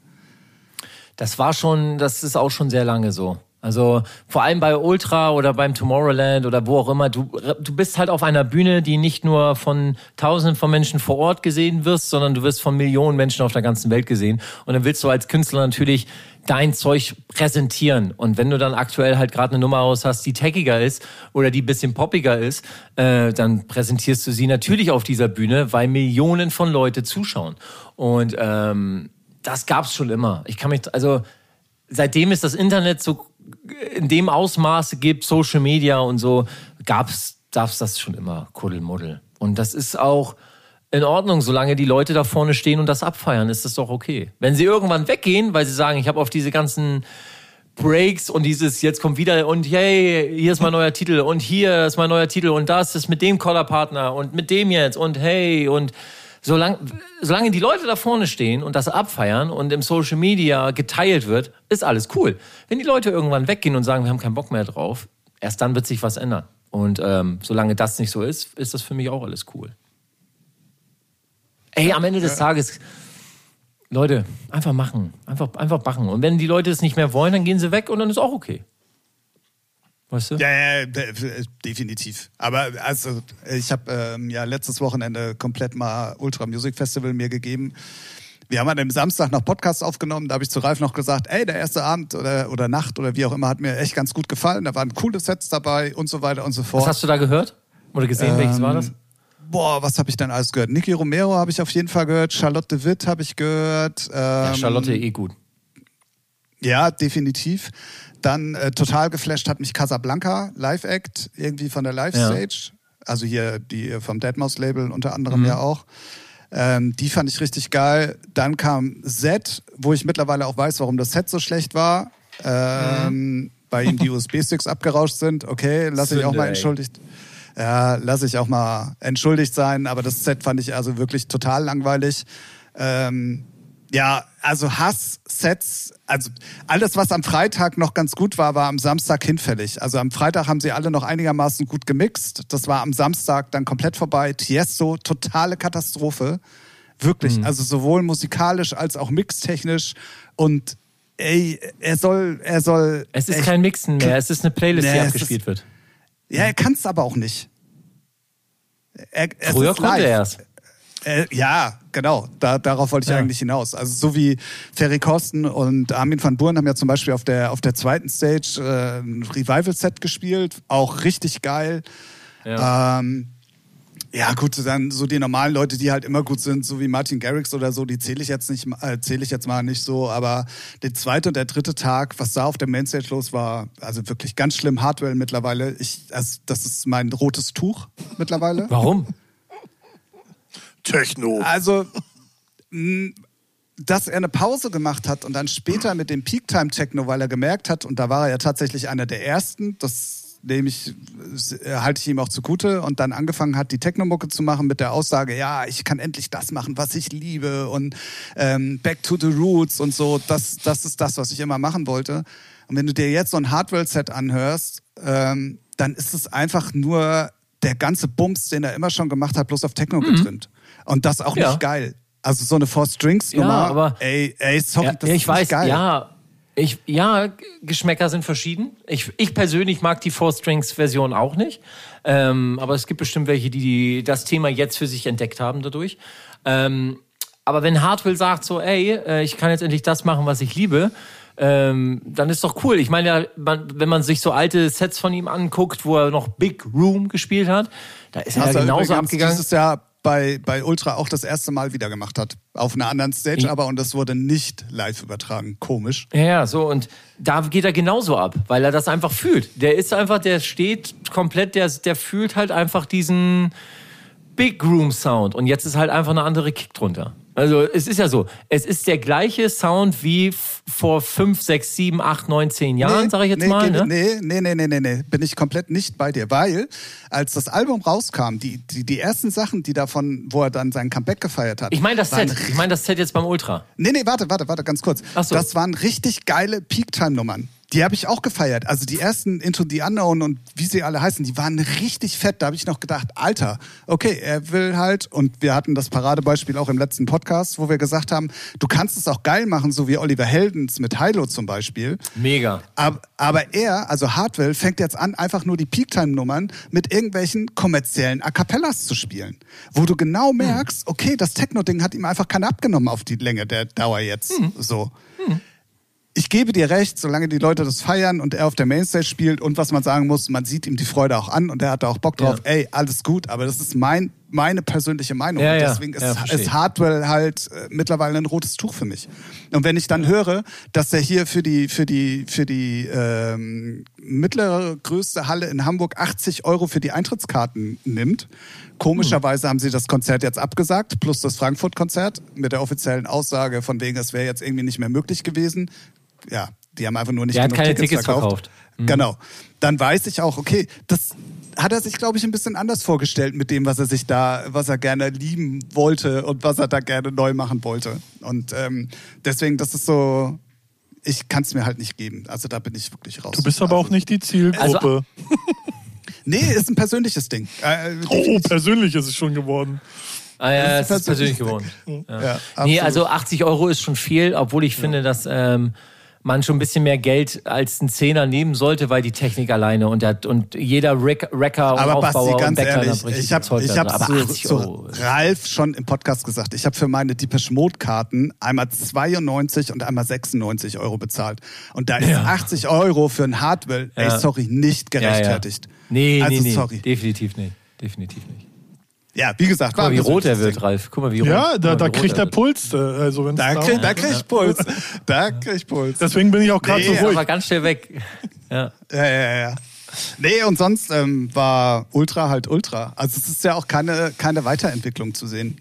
Das war schon, das ist auch schon sehr lange so. Also vor allem bei Ultra oder beim Tomorrowland oder wo auch immer, du, du bist halt auf einer Bühne, die nicht nur von tausenden von Menschen vor Ort gesehen wirst, sondern du wirst von Millionen Menschen auf der ganzen Welt gesehen. Und dann willst du als Künstler natürlich dein Zeug präsentieren. Und wenn du dann aktuell halt gerade eine Nummer aus hast, die taggiger ist oder die bisschen poppiger ist, äh, dann präsentierst du sie natürlich auf dieser Bühne, weil Millionen von Leute zuschauen. Und ähm, das gab's schon immer. Ich kann mich, also seitdem es das Internet so in dem Ausmaße gibt, Social Media und so, gab's, gab's das schon immer, Kuddelmuddel. Und das ist auch in Ordnung, solange die Leute da vorne stehen und das abfeiern, ist das doch okay. Wenn sie irgendwann weggehen, weil sie sagen, ich habe auf diese ganzen Breaks und dieses jetzt kommt wieder und hey, hier ist mein neuer Titel und hier ist mein neuer Titel und das ist mit dem Collarpartner und mit dem jetzt und hey und solange, solange die Leute da vorne stehen und das abfeiern und im Social Media geteilt wird, ist alles cool. Wenn die Leute irgendwann weggehen und sagen, wir haben keinen Bock mehr drauf, Erst dann wird sich was ändern. Und ähm, solange das nicht so ist, ist das für mich auch alles cool. Ey, am Ende des Tages, Leute, einfach machen. Einfach, einfach machen. Und wenn die Leute es nicht mehr wollen, dann gehen sie weg und dann ist auch okay. Weißt du? Ja, ja, de- definitiv. Aber also, ich habe ähm, ja letztes Wochenende komplett mal Ultra Music Festival mir gegeben. Wir haben an dem Samstag noch Podcast aufgenommen. Da habe ich zu Ralf noch gesagt, ey, der erste Abend oder, oder Nacht oder wie auch immer hat mir echt ganz gut gefallen. Da waren coole Sets dabei und so weiter und so fort. Was hast du da gehört? Oder gesehen? Welches war das? Boah, was habe ich denn alles gehört? Niki Romero habe ich auf jeden Fall gehört. Charlotte Witt habe ich gehört. Ähm, Ja, Charlotte eh gut. Ja, definitiv. Dann äh, total geflasht hat mich Casablanca, Live-Act, irgendwie von der Live-Stage. Also hier die vom Deadmau5-Label unter anderem ja auch. Ähm, die fand ich richtig geil. Dann kam Z, wo ich mittlerweile auch weiß, warum das Set so schlecht war. Ähm, Weil ihm die USB-Sticks abgerauscht sind. Okay, lasse ich auch mal entschuldigt. Ja, lasse ich auch mal entschuldigt sein. Aber das Set fand ich also wirklich total langweilig. Ähm, ja, also Hass-Sets, also alles, was am Freitag noch ganz gut war, war am Samstag hinfällig. Also am Freitag haben sie alle noch einigermaßen gut gemixt. Das war am Samstag dann komplett vorbei. Tiesto, totale Katastrophe. Wirklich, Mhm. also sowohl musikalisch als auch mixtechnisch. Und ey, er soll, er soll. Es ist echt- kein Mixen mehr, es ist eine Playlist, Nee, die es abgespielt wird. Ja, er kann es aber auch nicht. Er, Früher ist konnte er es. Äh, ja, genau. Da, darauf wollte ich Ja. eigentlich hinaus. Also so wie Ferry Kosten und Armin van Buuren haben ja zum Beispiel auf der, auf der zweiten Stage äh, ein Revival-Set gespielt. Auch richtig geil. Ja. Ähm, ja, gut, dann so die normalen Leute, die halt immer gut sind, so wie Martin Garrix oder so, die zähle ich jetzt nicht, äh, zähle ich jetzt mal nicht so. Aber der zweite und der dritte Tag, was da auf der Mainstage los war, also wirklich ganz schlimm. Hardwell mittlerweile, ich, also das ist mein rotes Tuch mittlerweile. Warum? Techno. Also, mh, dass er eine Pause gemacht hat und dann später mit dem Peak Time Techno, weil er gemerkt hat, und da war er ja tatsächlich einer der ersten, das nehme ich, äh, halte ich ihm auch zugute, und dann angefangen hat, die Technomucke zu machen mit der Aussage, ja, ich kann endlich das machen, was ich liebe und ähm, Back to the Roots und so, das, das ist das, was ich immer machen wollte. Und wenn du dir jetzt so ein Hardwell-Set anhörst, ähm, dann ist es einfach nur der ganze Bums, den er immer schon gemacht hat, bloß auf Techno getrimmt. Und das auch. Ja. nicht geil. Also so eine Four Strings Nummer. Ja, aber- ey, ey, sorry, Ja, das ja, ist ich weiß, nicht geil. ja. Ich, ja, Geschmäcker sind verschieden. Ich, ich persönlich mag die Four Strings Version auch nicht. Ähm, aber es gibt bestimmt welche, die, die das Thema jetzt für sich entdeckt haben dadurch. Ähm, aber wenn Hartwell sagt so, ey, äh, ich kann jetzt endlich das machen, was ich liebe, ähm, dann ist doch cool. Ich meine ja, man, wenn man sich so alte Sets von ihm anguckt, wo er noch Big Room gespielt hat, da ist er ja er genauso abgegangen. dieses Jahr bei, bei Ultra auch das erste Mal wieder gemacht hat. Auf einer anderen Stage Ich- aber und das wurde nicht live übertragen. Komisch. Ja, ja, so und da geht er genauso ab, weil er das einfach fühlt. Der ist einfach, der steht komplett, der, der fühlt halt einfach diesen Big Room Sound und jetzt ist halt einfach eine andere Kick drunter. Also es ist ja so, es ist der gleiche Sound wie vor 5, 6, 7, 8, 9, 10 Jahren, sag ich jetzt nee, mal. Ne? Nee, nee, nee, nee, nee, nee, bin ich komplett nicht bei dir. Weil, als das Album rauskam, die, die, die ersten Sachen, die davon, wo er dann sein Comeback gefeiert hat. Ich meine das Set, ich meine das Set jetzt beim Ultra. Nee, nee, warte, warte, warte, ganz kurz. Ach so. Das waren richtig geile Peak-Time-Nummern. Die habe ich auch gefeiert. Also die ersten Into the Unknown und wie sie alle heißen, die waren richtig fett. Da habe ich noch gedacht, Alter, okay, er will halt, und wir hatten das Paradebeispiel auch im letzten Podcast, wo wir gesagt haben, du kannst es auch geil machen, so wie Oliver Heldens mit Hilo zum Beispiel. Mega. Aber, aber er, also Hardwell, fängt jetzt an, einfach nur die Peak-Time-Nummern mit irgendwelchen kommerziellen A Cappellas zu spielen. Wo du genau merkst, okay, das Techno-Ding hat ihm einfach keine abgenommen auf die Länge der Dauer jetzt. So. Ich gebe dir recht, solange die Leute das feiern und er auf der Mainstage spielt und was man sagen muss, man sieht ihm die Freude auch an und er hat da auch Bock drauf. Ja. Ey, alles gut, aber das ist mein, meine persönliche Meinung. Ja, und deswegen ist, Ja, verstehe. ist Hardwell halt äh, mittlerweile ein rotes Tuch für mich. Und wenn ich dann höre, dass er hier für die für die für die ähm, mittlere größte Halle in Hamburg 80 Euro für die Eintrittskarten nimmt, komischerweise haben sie das Konzert jetzt abgesagt plus das Frankfurt-Konzert mit der offiziellen Aussage von wegen, es wäre jetzt irgendwie nicht mehr möglich gewesen. Ja, die haben einfach nur nicht Der hat genug keine Tickets, Tickets verkauft. verkauft. Genau. Dann weiß ich auch, okay, das hat er sich, glaube ich, ein bisschen anders vorgestellt mit dem, was er sich da, was er gerne lieben wollte und was er da gerne neu machen wollte. Und ähm, deswegen, das ist so, ich kann es mir halt nicht geben. Also da bin ich wirklich raus. Du bist aber auch nicht die Zielgruppe. Nee, ist ein persönliches Ding. Äh, oh, persönlich ist es schon geworden. Ah ja, es ist persönlich geworden. Ja. Ja, nee, also 80 Euro ist schon viel, obwohl ich finde, dass ähm, man schon ein bisschen mehr Geld als ein Zehner nehmen sollte, weil die Technik alleine und, der, und jeder Rack, Racker und Aber Basti, Aufbauer und ganz Bäcker, ehrlich, ich habe ich da hab zu, 80 zu. Ralf schon im Podcast gesagt, ich habe für meine Depeche Mode Karten einmal 92 und einmal 96 Euro bezahlt. Und da ist Ja. 80 Euro für ein Hardware, ey, Ja. sorry, nicht Ja, ja. gerechtfertigt. Nee, also nee, nee. sorry. Definitiv nicht. Definitiv nicht. Ja, wie gesagt, Guck mal, wie rot er wird. Ralf. Guck mal, wie rot. Ja, da, da kriegt er. Puls. äh, Also wenn's Da krieg, da krieg ich Puls. Da krieg ich Puls. Deswegen bin ich auch gerade Nee, so ruhig. Aber ganz schnell weg. Ja. Ja, ja, ja. Nee, und sonst ähm, war Ultra halt Ultra. Also es ist ja auch keine, keine Weiterentwicklung zu sehen.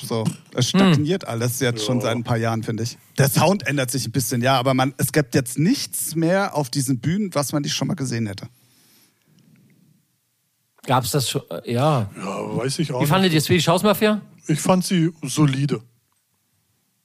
So, es stagniert alles jetzt schon seit ein paar Jahren, finde ich. Der Sound ändert sich ein bisschen, ja, aber man, es gibt jetzt nichts mehr auf diesen Bühnen, was man nicht schon mal gesehen hätte. Gab's das schon? Äh, Ja. Ja, weiß ich auch Wie fandet ihr Swedish House Mafia? Ich fand sie solide.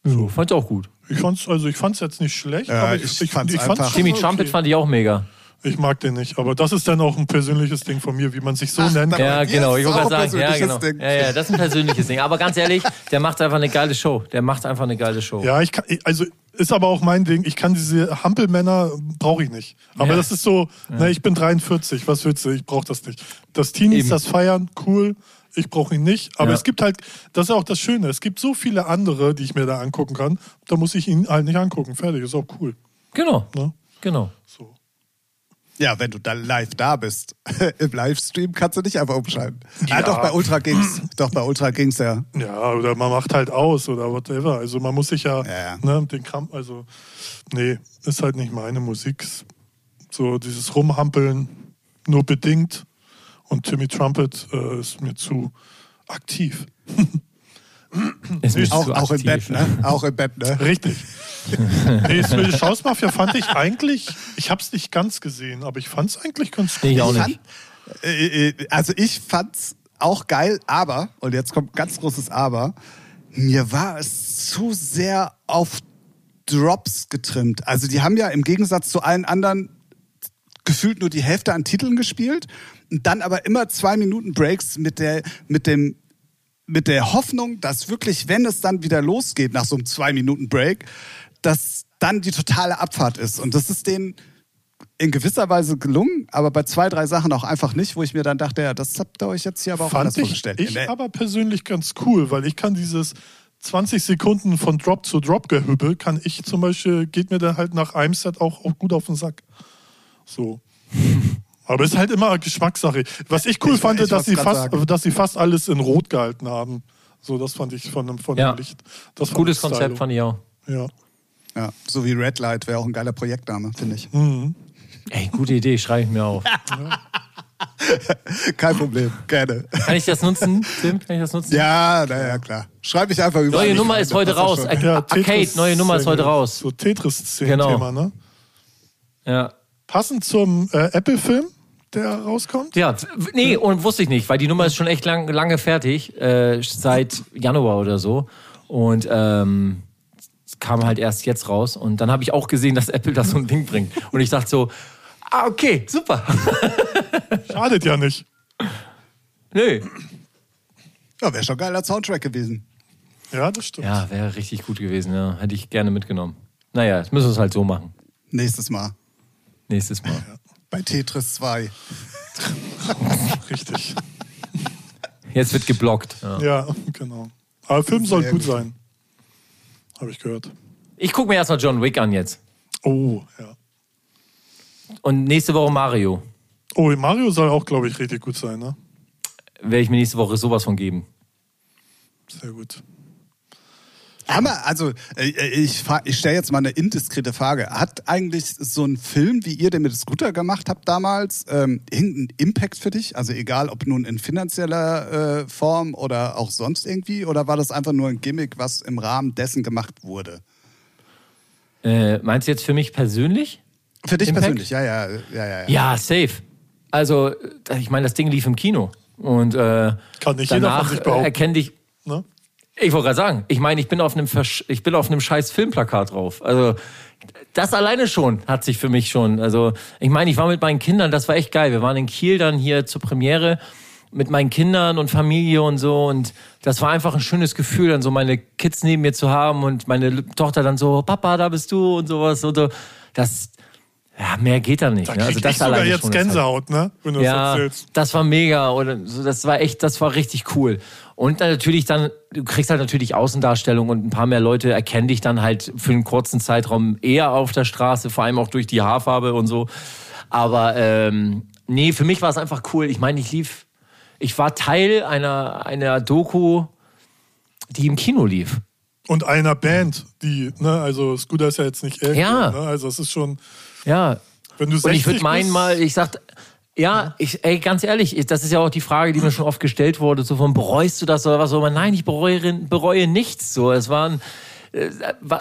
So. Fand ich auch gut. Ich fand's, also ich fand's jetzt nicht schlecht, Ja, aber ich, ich ich, fand's ich fand's einfach- schon Timmy okay. Trumpet fand ich auch mega. Ich mag den nicht, aber das ist dann auch ein persönliches Ding von mir, wie man sich so Ach, nennt. Ja, genau. Ich wollte auch gerade sagen, ja, genau. Ding. Ja, ja, das ist ein persönliches Ding. Aber ganz ehrlich, der macht einfach eine geile Show. Der macht einfach eine geile Show. Ja, ich kann, also ist aber auch mein Ding. Ich kann diese Hampelmänner brauche ich nicht. Aber Ja. das ist so, ne, ich bin 43, was willst du? Ich brauche das nicht. Das Teenies Eben. das feiern, cool. Ich brauche ihn nicht. Aber Ja. es gibt halt, das ist auch das Schöne. Es gibt so viele andere, die ich mir da angucken kann. Da muss ich ihn halt nicht angucken. Fertig, ist auch cool. Genau. Ne? Genau. So. Ja, wenn du da live da bist. Im Livestream kannst du nicht einfach umschalten. Ja, Ja. doch, bei Ultra ging's. Doch, bei Ultra ging's ja. Ja, oder man macht halt aus oder whatever. Also man muss sich ja, Ja, ja. Ne, den Kram, also nee, ist halt nicht meine Musik. So dieses Rumhampeln nur bedingt und Timmy Trumpet äh, ist mir zu aktiv. Auch, auch im. Bett, ne? Auch im Bett, ne? Richtig. nee, Swedish House Mafia fand ich eigentlich, ich hab's nicht ganz gesehen, aber ich fand's eigentlich ganz Nee, ich auch Ich nicht. fand, äh, äh, also ich fand's auch geil, aber, und jetzt kommt ganz großes Aber, mir war es zu sehr auf Drops getrimmt. Also die haben ja im Gegensatz zu allen anderen gefühlt nur die Hälfte an Titeln gespielt und dann aber immer zwei Minuten Breaks mit der, mit dem, mit der Hoffnung, dass wirklich, wenn es dann wieder losgeht nach so einem zwei Minuten Break, dass dann die totale Abfahrt ist. Und das ist denen in gewisser Weise gelungen, aber bei zwei, drei Sachen auch einfach nicht, wo ich mir dann dachte, ja, das habt ihr euch jetzt hier aber auch anders fand ich, vorgestellt. ich aber persönlich ganz cool, weil ich kann dieses 20 Sekunden von Drop zu Drop gehübbel, kann ich zum Beispiel, geht mir dann halt nach einem Set auch, auch gut auf den Sack. So. Aber es ist halt immer Geschmackssache. Was ich cool Ich- fand, ich dass, sie fast, sagen. dass sie fast alles in Rot gehalten haben. So, das fand ich von dem, von Ja. dem Licht. Das Gutes Konzept stylo. fand ich auch. Ja. ja, so wie Red Light wäre auch ein geiler Projektname, finde ich. Ey, gute Idee, schreibe ich mir auf. Kein Problem, gerne. Kann ich das nutzen, Tim? Kann ich das nutzen? Ja, naja, klar. Schreibe ich einfach über. Neue Nummer ist heute raus. Schon. Ar- ja Arcade, neue Nummer ist heute raus. So Tetris-Szenen-Thema, Genau. ne? Ja. Passend zum äh, Apple-Film, der rauskommt. Ja, nee, und wusste ich nicht, weil die Nummer ist schon echt lang, lange fertig, äh, seit Januar oder so. Und ähm, es kam halt erst jetzt raus. Und dann habe ich auch gesehen, dass Apple das so ein Ding bringt. Und ich dachte so, ah, okay, super. Schadet ja nicht. Nö. Ja, wäre schon ein geiler Soundtrack gewesen. Ja, das stimmt. Ja, wäre richtig gut gewesen, ja. Hätte ich gerne mitgenommen. Naja, jetzt müssen wir es halt so machen. Nächstes Mal. Nächstes Mal. Bei Tetris 2. Richtig. Jetzt wird geblockt. Ja. Ja, genau. Aber Film soll gut. sein. Habe ich gehört. Ich gucke mir erstmal John Wick an jetzt. Oh, ja. Und nächste Woche Mario. Oh, Mario soll auch, glaube ich, richtig gut sein, ne? Werde ich mir nächste Woche sowas von geben. Sehr gut. Hammer, also äh, ich, fra- ich stelle jetzt mal eine indiskrete Frage. Hat eigentlich so ein Film, wie ihr den mit Scooter gemacht habt damals, ähm, irgendeinen Impact für dich? Also egal, ob nun in finanzieller äh, Form oder auch sonst irgendwie? Oder war das einfach nur ein Gimmick, was im Rahmen dessen gemacht wurde? Äh, meinst du jetzt für mich persönlich? Für dich Impact? persönlich, ja, ja, ja, ja. ja. Ja, safe. Also, äh, ich meine, das Ding lief im Kino. Und äh, Kann nicht jeder danach von sich behaupten. erkenne ich. Ne? Ich wollte gerade sagen, ich meine, ich bin auf einem Versch ich bin auf einem scheiß Filmplakat drauf. Also das alleine schon hat sich für mich schon. Also ich meine, ich war mit meinen Kindern, das war echt geil. Wir waren in Kiel dann hier zur Premiere mit meinen Kindern und Familie und so und das war einfach ein schönes Gefühl, dann so meine Kids neben mir zu haben und meine Tochter dann so, Papa, da bist du und sowas und so. Das, ja, mehr geht da nicht. Da ne? Also das ich sogar jetzt Gänsehaut, ne? Wenn du ja, das erzählst. das war mega oder das war echt, das war richtig cool. Und dann natürlich dann, du kriegst halt natürlich Außendarstellung und ein paar mehr Leute erkennen dich dann halt für einen kurzen Zeitraum eher auf der Straße, vor allem auch durch die Haarfarbe und so. Aber ähm, nee, für mich war es einfach cool. Ich meine, ich lief, ich war Teil einer, einer Doku, die im Kino lief. Und einer Band, die, ne, also Scooter ist ja jetzt nicht älter, Ja. ne? Also es ist schon, Ja, wenn du Und 60 ich würde meinen mal, ich sag, ja, ich, ey, ganz ehrlich, ich- das ist ja auch die Frage, die mir schon oft gestellt wurde, so von bereust du das oder was. Nein, ich bereue, bereue nichts. So, es waren, war,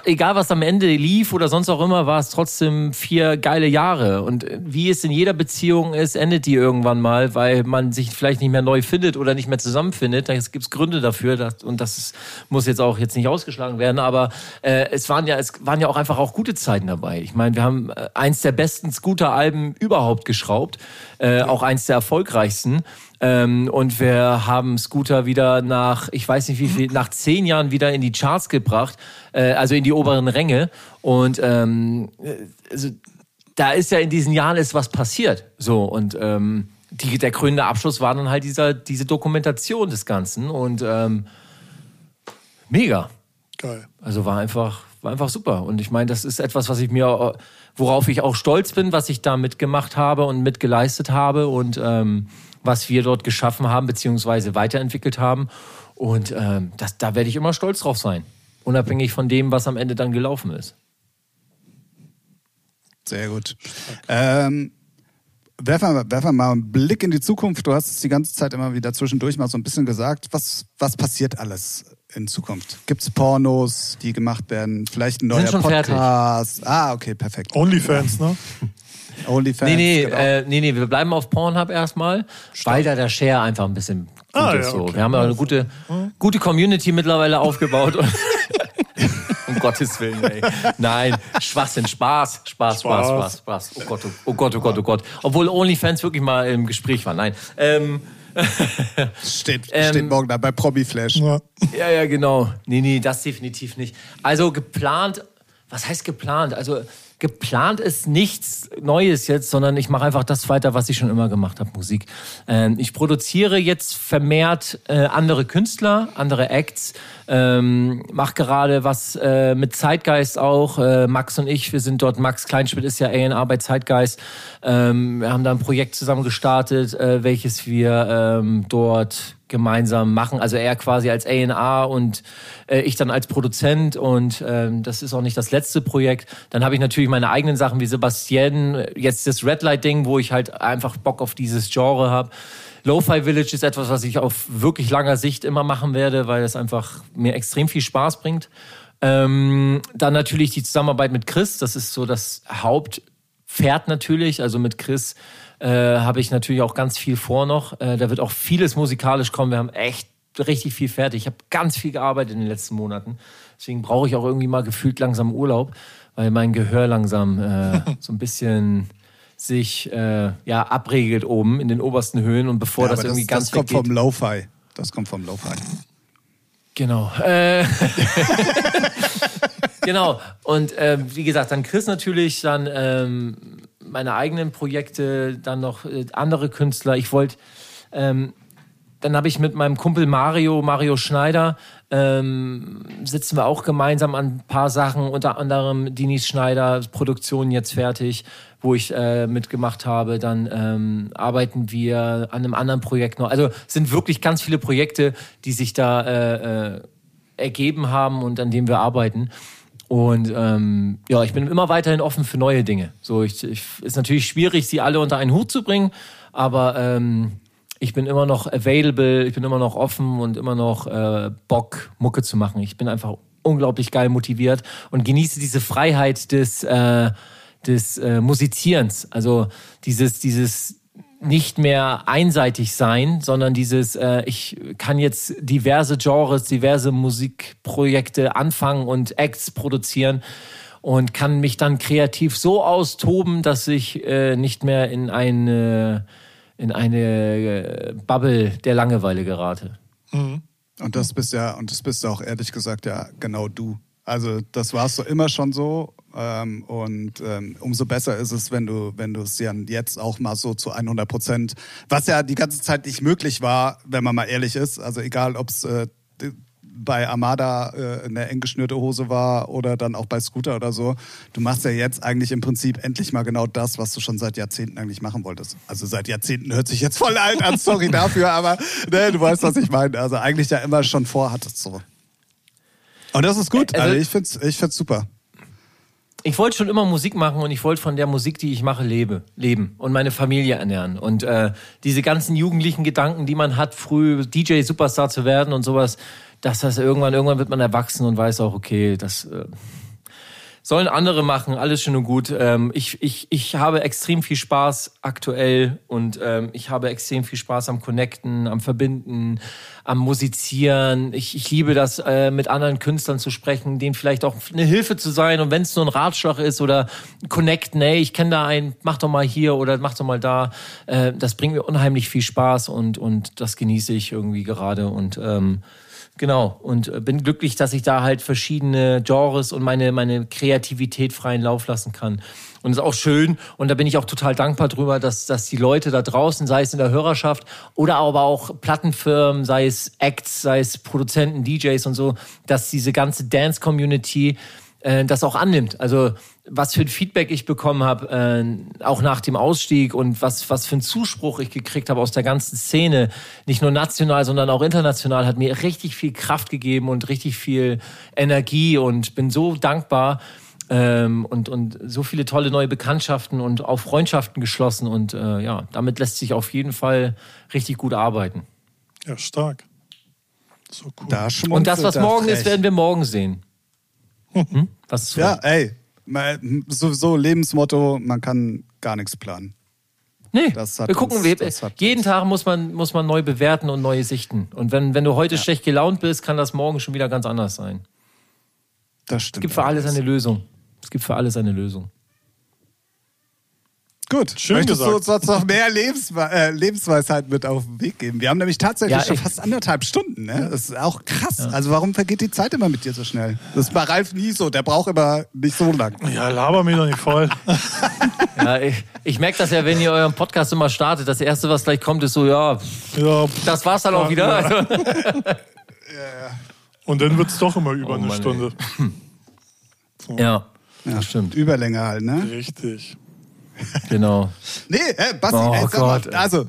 egal was am Ende lief oder sonst auch immer, war es trotzdem vier geile Jahre. Und äh, wie es in jeder Beziehung ist, endet die irgendwann mal, weil man sich vielleicht nicht mehr neu findet oder nicht mehr zusammenfindet. Da gibt es Gründe dafür das, und das muss jetzt auch jetzt nicht ausgeschlagen werden, aber äh, es waren ja es waren ja auch einfach auch gute Zeiten dabei. Ich meine, wir haben äh, eins der besten Scooter-Alben überhaupt geschraubt, äh, auch eins der erfolgreichsten. Ähm, und wir haben Scooter wieder nach, ich weiß nicht wie viel, nach zehn Jahren wieder in die Charts gebracht, äh, also in die oberen Ränge. Und ähm, äh, also, da ist ja in diesen Jahren ist was passiert. So und ähm, die, der krönende Abschluss war dann halt dieser, diese Dokumentation des Ganzen und ähm, mega. geil. Also war einfach, war einfach super. Und ich meine, das ist etwas, was ich mir, worauf ich auch stolz bin, was ich da mitgemacht habe und mitgeleistet habe und ähm, was wir dort geschaffen haben, beziehungsweise weiterentwickelt haben. Und ähm, das, da werde ich immer stolz drauf sein. Unabhängig von dem, was am Ende dann gelaufen ist. Sehr gut. Ähm, werfen wir, werfen wir mal einen Blick in die Zukunft. Du hast es die ganze Zeit immer wieder zwischendurch mal so ein bisschen gesagt. Was, was passiert alles in Zukunft? Gibt es Pornos, die gemacht werden? Vielleicht ein neuer schon fertig. Podcast? Ah, okay, perfekt. Onlyfans, ne? OnlyFans. Nee, nee, genau. äh, nee, nee, wir bleiben auf Pornhub erstmal, weil da der Share einfach ein bisschen gut Ah, ist. ja, So. okay. Wir haben ja eine gute, gute Community mittlerweile aufgebaut. Um Gottes Willen, ey. Nein, Schwachsinn, Spaß, Spaß, Spaß, Spaß. Spaß, Spaß. Oh Gott, oh, oh Gott, oh Gott, oh Gott. Obwohl OnlyFans wirklich mal im Gespräch war. Nein. Ähm, steht, ähm, steht morgen da bei Promi Flash. Ja. Ja, ja, genau. Nee, nee, das definitiv nicht. Also geplant, was heißt geplant? Also geplant ist nichts Neues jetzt, sondern ich mache einfach das weiter, was ich schon immer gemacht habe, Musik. Ähm, ich produziere jetzt vermehrt äh, andere Künstler, andere Acts, ähm, mache gerade was äh, mit Zeitgeist auch. Äh, Max und ich, wir sind dort, Max Kleinschmidt ist ja A&R bei Zeitgeist. Ähm, wir haben da ein Projekt zusammen gestartet, äh, welches wir ähm, dort gemeinsam machen. Also er quasi als A&R und äh, ich dann als Produzent und ähm, das ist auch nicht das letzte Projekt. Dann habe ich natürlich meine eigenen Sachen wie Sebastian, jetzt das Red Light Ding, wo ich halt einfach Bock auf dieses Genre habe. Lo-Fi Village ist etwas, was ich auf wirklich langer Sicht immer machen werde, weil es einfach mir extrem viel Spaß bringt. Ähm, dann natürlich die Zusammenarbeit mit Chris, das ist so das Hauptpferd natürlich. Also mit Chris äh, habe ich natürlich auch ganz viel vor noch. Äh, da wird auch vieles musikalisch kommen. Wir haben echt richtig viel fertig. Ich habe ganz viel gearbeitet in den letzten Monaten. Deswegen brauche ich auch irgendwie mal gefühlt langsam Urlaub, weil mein Gehör langsam äh, so ein bisschen sich äh, ja abregelt oben in den obersten Höhen und bevor Ja, das irgendwie ganz das kommt vom Lo-Fi. Das kommt vom Lo-Fi. Genau. Äh, genau. Und ähm, wie gesagt, dann Chris natürlich, dann ähm, meine eigenen Projekte, dann noch äh, andere Künstler. Ich wollte, ähm, dann habe ich mit meinem Kumpel Mario, Mario Schneider, ähm, sitzen wir auch gemeinsam an ein paar Sachen, unter anderem Dinis Schneider, Produktion jetzt fertig, wo ich äh, mitgemacht habe. Dann ähm, arbeiten wir an einem anderen Projekt noch. Also sind wirklich ganz viele Projekte, die sich da äh, äh, ergeben haben und an denen wir arbeiten. Und ähm, ja, ich bin immer weiterhin offen für neue Dinge. So, ich, ich ist natürlich schwierig, sie alle unter einen Hut zu bringen, aber ähm, ich bin immer noch available, ich bin immer noch offen und immer noch äh, Bock, Mucke zu machen. Ich bin einfach unglaublich geil motiviert und genieße diese Freiheit des, äh, des äh, Musizierens. Also dieses, dieses nicht mehr einseitig sein, sondern dieses, äh, ich kann jetzt diverse Genres, diverse Musikprojekte anfangen und Acts produzieren und kann mich dann kreativ so austoben, dass ich äh, nicht mehr in eine, in eine äh, Bubble der Langeweile gerate. Und das bist ja, und das bist auch ehrlich gesagt ja genau du. Also das warst du immer schon so. Ähm, und ähm, umso besser ist es, wenn du, wenn du es dann jetzt auch mal so zu 100 Prozent, was ja die ganze Zeit nicht möglich war, wenn man mal ehrlich ist. Also egal, ob es äh, bei Armada äh, eine eng geschnürte Hose war oder dann auch bei Scooter oder so. Du machst ja jetzt eigentlich im Prinzip endlich mal genau das, was du schon seit Jahrzehnten eigentlich machen wolltest. Also seit Jahrzehnten hört sich jetzt voll alt an, sorry dafür, aber ne, du weißt, was ich meine. Also eigentlich ja immer schon vorhattest so. Und das ist gut. Also- Also ich find's, ich find's super. Ich wollte schon immer Musik machen und ich wollte von der Musik, die ich mache, lebe, leben und meine Familie ernähren. Und äh, diese ganzen jugendlichen Gedanken, die man hat, früh DJ-Superstar zu werden und sowas, dass das irgendwann, irgendwann wird man erwachsen und weiß auch, okay, das äh, sollen andere machen, alles schön und gut. Ähm, ich, ich, ich habe extrem viel Spaß aktuell und ähm, ich habe extrem viel Spaß am Connecten, am Verbinden, am Musizieren. Ich, ich liebe das, äh, mit anderen Künstlern zu sprechen, denen vielleicht auch eine Hilfe zu sein und wenn es nur ein Ratschlag ist oder Connecten, ey, ich kenne da einen, mach doch mal hier oder mach doch mal da. Äh, das bringt mir unheimlich viel Spaß und, und das genieße ich irgendwie gerade und ähm, Genau, und äh, bin glücklich, dass ich da halt verschiedene Genres und meine, meine Kreativität freien Lauf lassen kann. Und ist auch schön, und da bin ich auch total dankbar drüber, dass, dass die Leute da draußen, sei es in der Hörerschaft oder aber auch Plattenfirmen, sei es Acts, sei es Produzenten, DJs und so, dass diese ganze Dance-Community äh, das auch annimmt. Also was für ein Feedback ich bekommen habe, äh, auch nach dem Ausstieg und was, was für ein Zuspruch ich gekriegt habe aus der ganzen Szene, nicht nur national, sondern auch international, hat mir richtig viel Kraft gegeben und richtig viel Energie und bin so dankbar ähm, und, und so viele tolle neue Bekanntschaften und auch Freundschaften geschlossen und äh, ja, damit lässt sich auf jeden Fall richtig gut arbeiten. Ja, stark. So cool. Da Und das, was morgen ist, werden wir morgen sehen. Hm? Was ist Ja, ey, sowieso Lebensmotto, man kann gar nichts planen. Nee, wir gucken, uns- wir, jeden Tag muss man, muss man neu bewerten und neue sichten. Und wenn, wenn du heute schlecht gelaunt bist, kann das morgen schon wieder ganz anders sein. Das Es stimmt. gibt für alles eine Lösung. Es gibt für alles eine Lösung. Gut, Schön möchtest gesagt. du uns sonst noch mehr Lebenswe äh, Lebensweisheit mit auf den Weg geben? Wir haben nämlich tatsächlich Ja, schon fast anderthalb Stunden. Ne? Das ist auch krass. Also warum vergeht die Zeit immer mit dir so schnell? Das ist bei Ralf nie so. Der braucht immer nicht so lang. Ja, laber mir doch nicht voll. Ja, ich ich merke das ja, wenn ihr euren Podcast immer startet. Das Erste, was gleich kommt, ist so, ja, Ja, pff. das war's dann auch wieder. Also, und dann wird es doch immer über Oh eine Mann, Stunde. ja, das stimmt. Überlänge halt, ne? Richtig. Genau. Nee, äh, Basti, Oh ey, Gott, mal, also,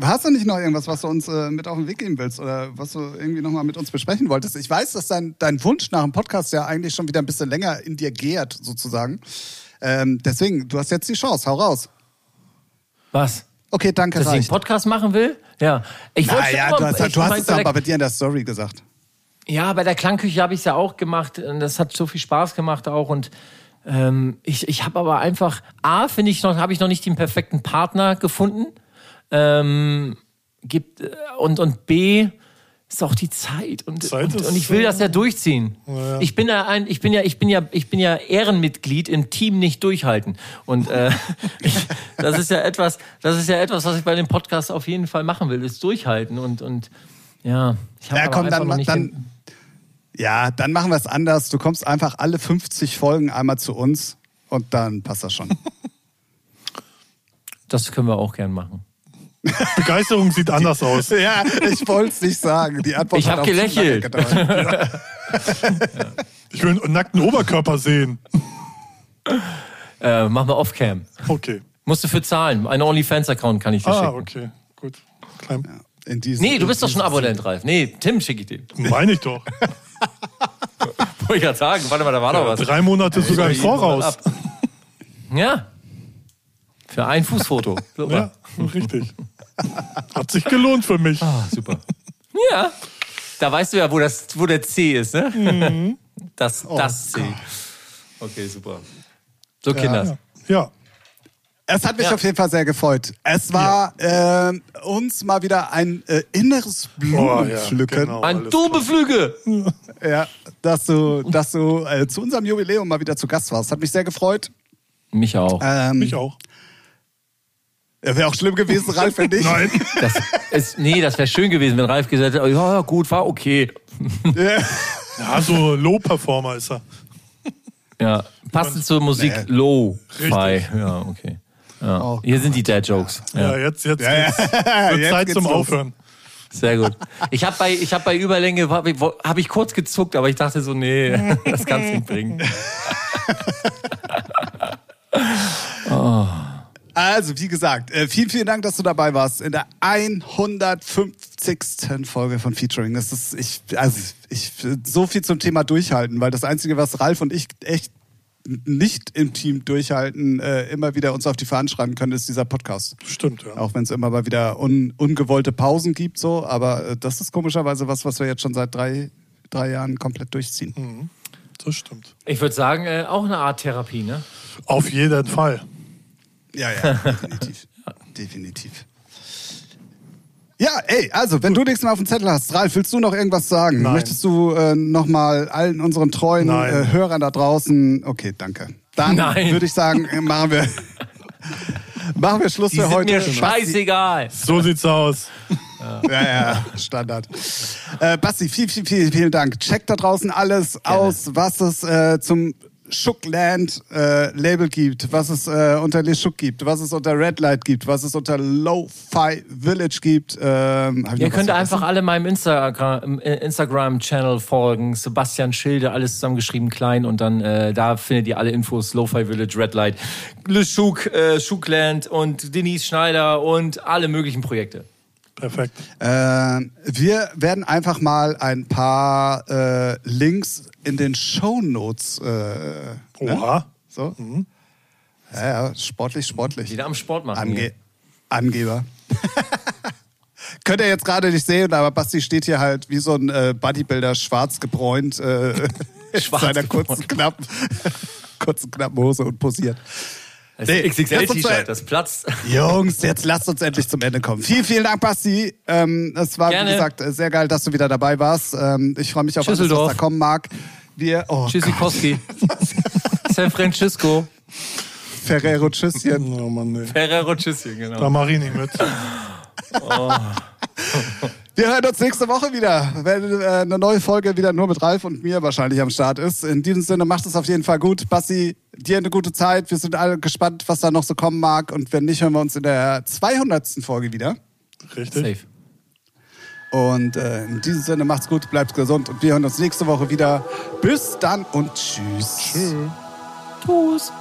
hast du nicht noch irgendwas, was du uns äh, mit auf den Weg geben willst oder was du irgendwie nochmal mit uns besprechen wolltest? Ich weiß, dass dein, dein Wunsch nach dem Podcast ja eigentlich schon wieder ein bisschen länger in dir gärt, sozusagen. Ähm, deswegen, du hast jetzt die Chance, hau raus. Was? Okay, danke, Dass ich einen reicht. Podcast machen will? Ja. Ich wollte Naja, immer- du hast, ich du hast es ja aber bei dir in der Story gesagt. Ja, bei der Klangküche habe ich es ja auch gemacht. Und Das hat so viel Spaß gemacht auch. Und ähm, ich, ich habe aber einfach, A, finde ich noch, habe ich noch nicht den perfekten Partner gefunden. Ähm, gibt, äh, und, und B, ist auch die Zeit. Und, Zeit und, und ich will das ja durchziehen. ja. Ich bin ja ein, ich bin ja, ich bin ja, ich bin ja Ehrenmitglied im Team nicht durchhalten. Und äh, ich, das ist ja etwas, das ist ja etwas, was ich bei dem Podcast auf jeden Fall machen will, ist durchhalten. Und, und ja, ich habe Ja, aber komm, einfach dann, noch nicht den- dann, ja, dann machen wir es anders. Du kommst einfach alle 50 Folgen einmal zu uns und dann passt das schon. Das können wir auch gern machen. Begeisterung sieht anders aus. ja, ich wollte es nicht sagen. Die Antwort Ich hat hab auch zu lange gelächelt. gedauert. Ich will einen nackten Oberkörper sehen. Äh, machen wir Off-Cam. Okay. Musst du für zahlen. Einen OnlyFans-Account kann ich dir Ah, schicken. okay. Gut. Klein. In diesem- Nee, du bist doch schon Abonnent, Ralf. Nee, Tim schicke ich dir. Meine ich doch. Wollte ich gerade sagen. Warte mal, da war doch was. Drei Monate sogar im Voraus. ab. Ja. Für ein Fußfoto. Super. Ja, richtig. Hat sich gelohnt für mich. Ah, super. Ja. Da weißt du ja, wo, das, wo der C ist, ne? Mhm. Das, Oh das C. Okay, super. So, Kinders. Ja. Es hat mich Ja. auf jeden Fall sehr gefreut. Es war ähm, uns mal wieder ein äh, inneres Oh, ja, Blumenpflücken, genau. Ein Dubeflüge! ja, dass du, dass du äh, zu unserem Jubiläum mal wieder zu Gast warst. Hat mich sehr gefreut. Mich auch. Ähm, Mich auch. Wäre auch schlimm gewesen, Ralf, wenn nicht. Nein. Das ist, nee, das wäre schön gewesen, wenn Ralf gesagt hätte, ja, ja, gut, war okay. Ja. Ja, so Low-Performer ist er. Ja, passend zur Musik Nee. Low-Fi. Richtig. Ja, okay. Ja. Oh Hier sind die Dad-Jokes. Ja, Ja, jetzt, jetzt, Ja, ja. geht's. wird Jetzt Zeit geht's zum los. Aufhören. sehr gut. Ich habe bei, ich hab bei Überlänge, habe ich, hab ich kurz gezuckt, aber ich dachte so, nee, das kannst du nicht bringen. Also, wie gesagt, äh, vielen, vielen Dank, dass du dabei warst in der 150. Folge von Featuring. Das ist, ich, also, ich, so viel zum Thema Durchhalten, weil das Einzige, was Ralf und ich echt nicht im Team durchhalten, äh, immer wieder uns auf die Fahnen schreiben können, ist dieser Podcast. Stimmt, ja. Auch wenn es immer mal wieder un, ungewollte Pausen gibt, so, aber äh, das ist komischerweise was, was wir jetzt schon seit drei, drei Jahren komplett durchziehen. Das stimmt. Ich würde sagen, äh, auch eine Art Therapie, ne? Auf jeden Fall. Ja, ja, definitiv. definitiv. Ja, ey, also, wenn du nichts mehr auf dem Zettel hast, Ralf, willst du noch irgendwas sagen? Nein. Möchtest du äh, nochmal allen unseren treuen äh, Hörern da draußen, okay, danke. Dann würde ich sagen, äh, machen wir, machen wir Schluss Die für sind heute. mir scheißegal. So sieht's aus. Ja, ja, Standard. Äh, Basti, vielen, vielen, vielen, vielen Dank. Checkt da draußen alles aus, was es äh, zum Schuckland äh, Label gibt, was es äh, unter Le Schuck gibt, was es unter Red Light gibt, was es unter Lo-Fi Village gibt. Ähm, Ihr könnt einfach alle meinem Instagram- äh, Instagram-Channel folgen. Sebastian Schilde, alles zusammengeschrieben klein. Und dann äh, da findet ihr alle Infos. Lo-Fi Village, Red Light, Le Chouk, äh, Choukland und Denise Schneider und alle möglichen Projekte. Perfekt. Äh, wir werden einfach mal ein paar äh, Links in den Shownotes. Äh, ne? Oha. So? Ja, ja, sportlich, sportlich. Wieder am Sport machen. Ange hier. Angeber. Könnt ihr jetzt gerade nicht sehen, aber Basti steht hier halt wie so ein äh, Bodybuilder schwarz gebräunt äh, in Schwarz seiner gebräunt. kurzen, knappen, kurzen, knappen Hose und posiert. Das Nee, uns mal- XXL-T-Shirt, das platzt. Jungs, jetzt lasst uns endlich zum Ende kommen. Vielen, vielen Dank, Basti. Ähm, es war, Gerne. wie gesagt, sehr geil, dass du wieder dabei warst. Ähm, ich freue mich auf alles, was da kommen mag. Wir, oh, Tschüssikowski. San Francisco. Ferrero, Tschüsschen. Oh Mann, nee. Ferrero Tschüsschen, genau. Da mach ich nicht mit. Wir hören uns nächste Woche wieder, wenn äh, eine neue Folge wieder nur mit Ralf und mir wahrscheinlich am Start ist. In diesem Sinne, macht es auf jeden Fall gut. Basti, dir eine gute Zeit. Wir sind alle gespannt, was da noch so kommen mag. Und wenn nicht, hören wir uns in der 200. Folge wieder. Richtig. Safe. Und äh, in diesem Sinne, macht's gut, bleibt gesund. Und wir hören uns nächste Woche wieder. Bis dann und tschüss. Tschüss. Tschüss.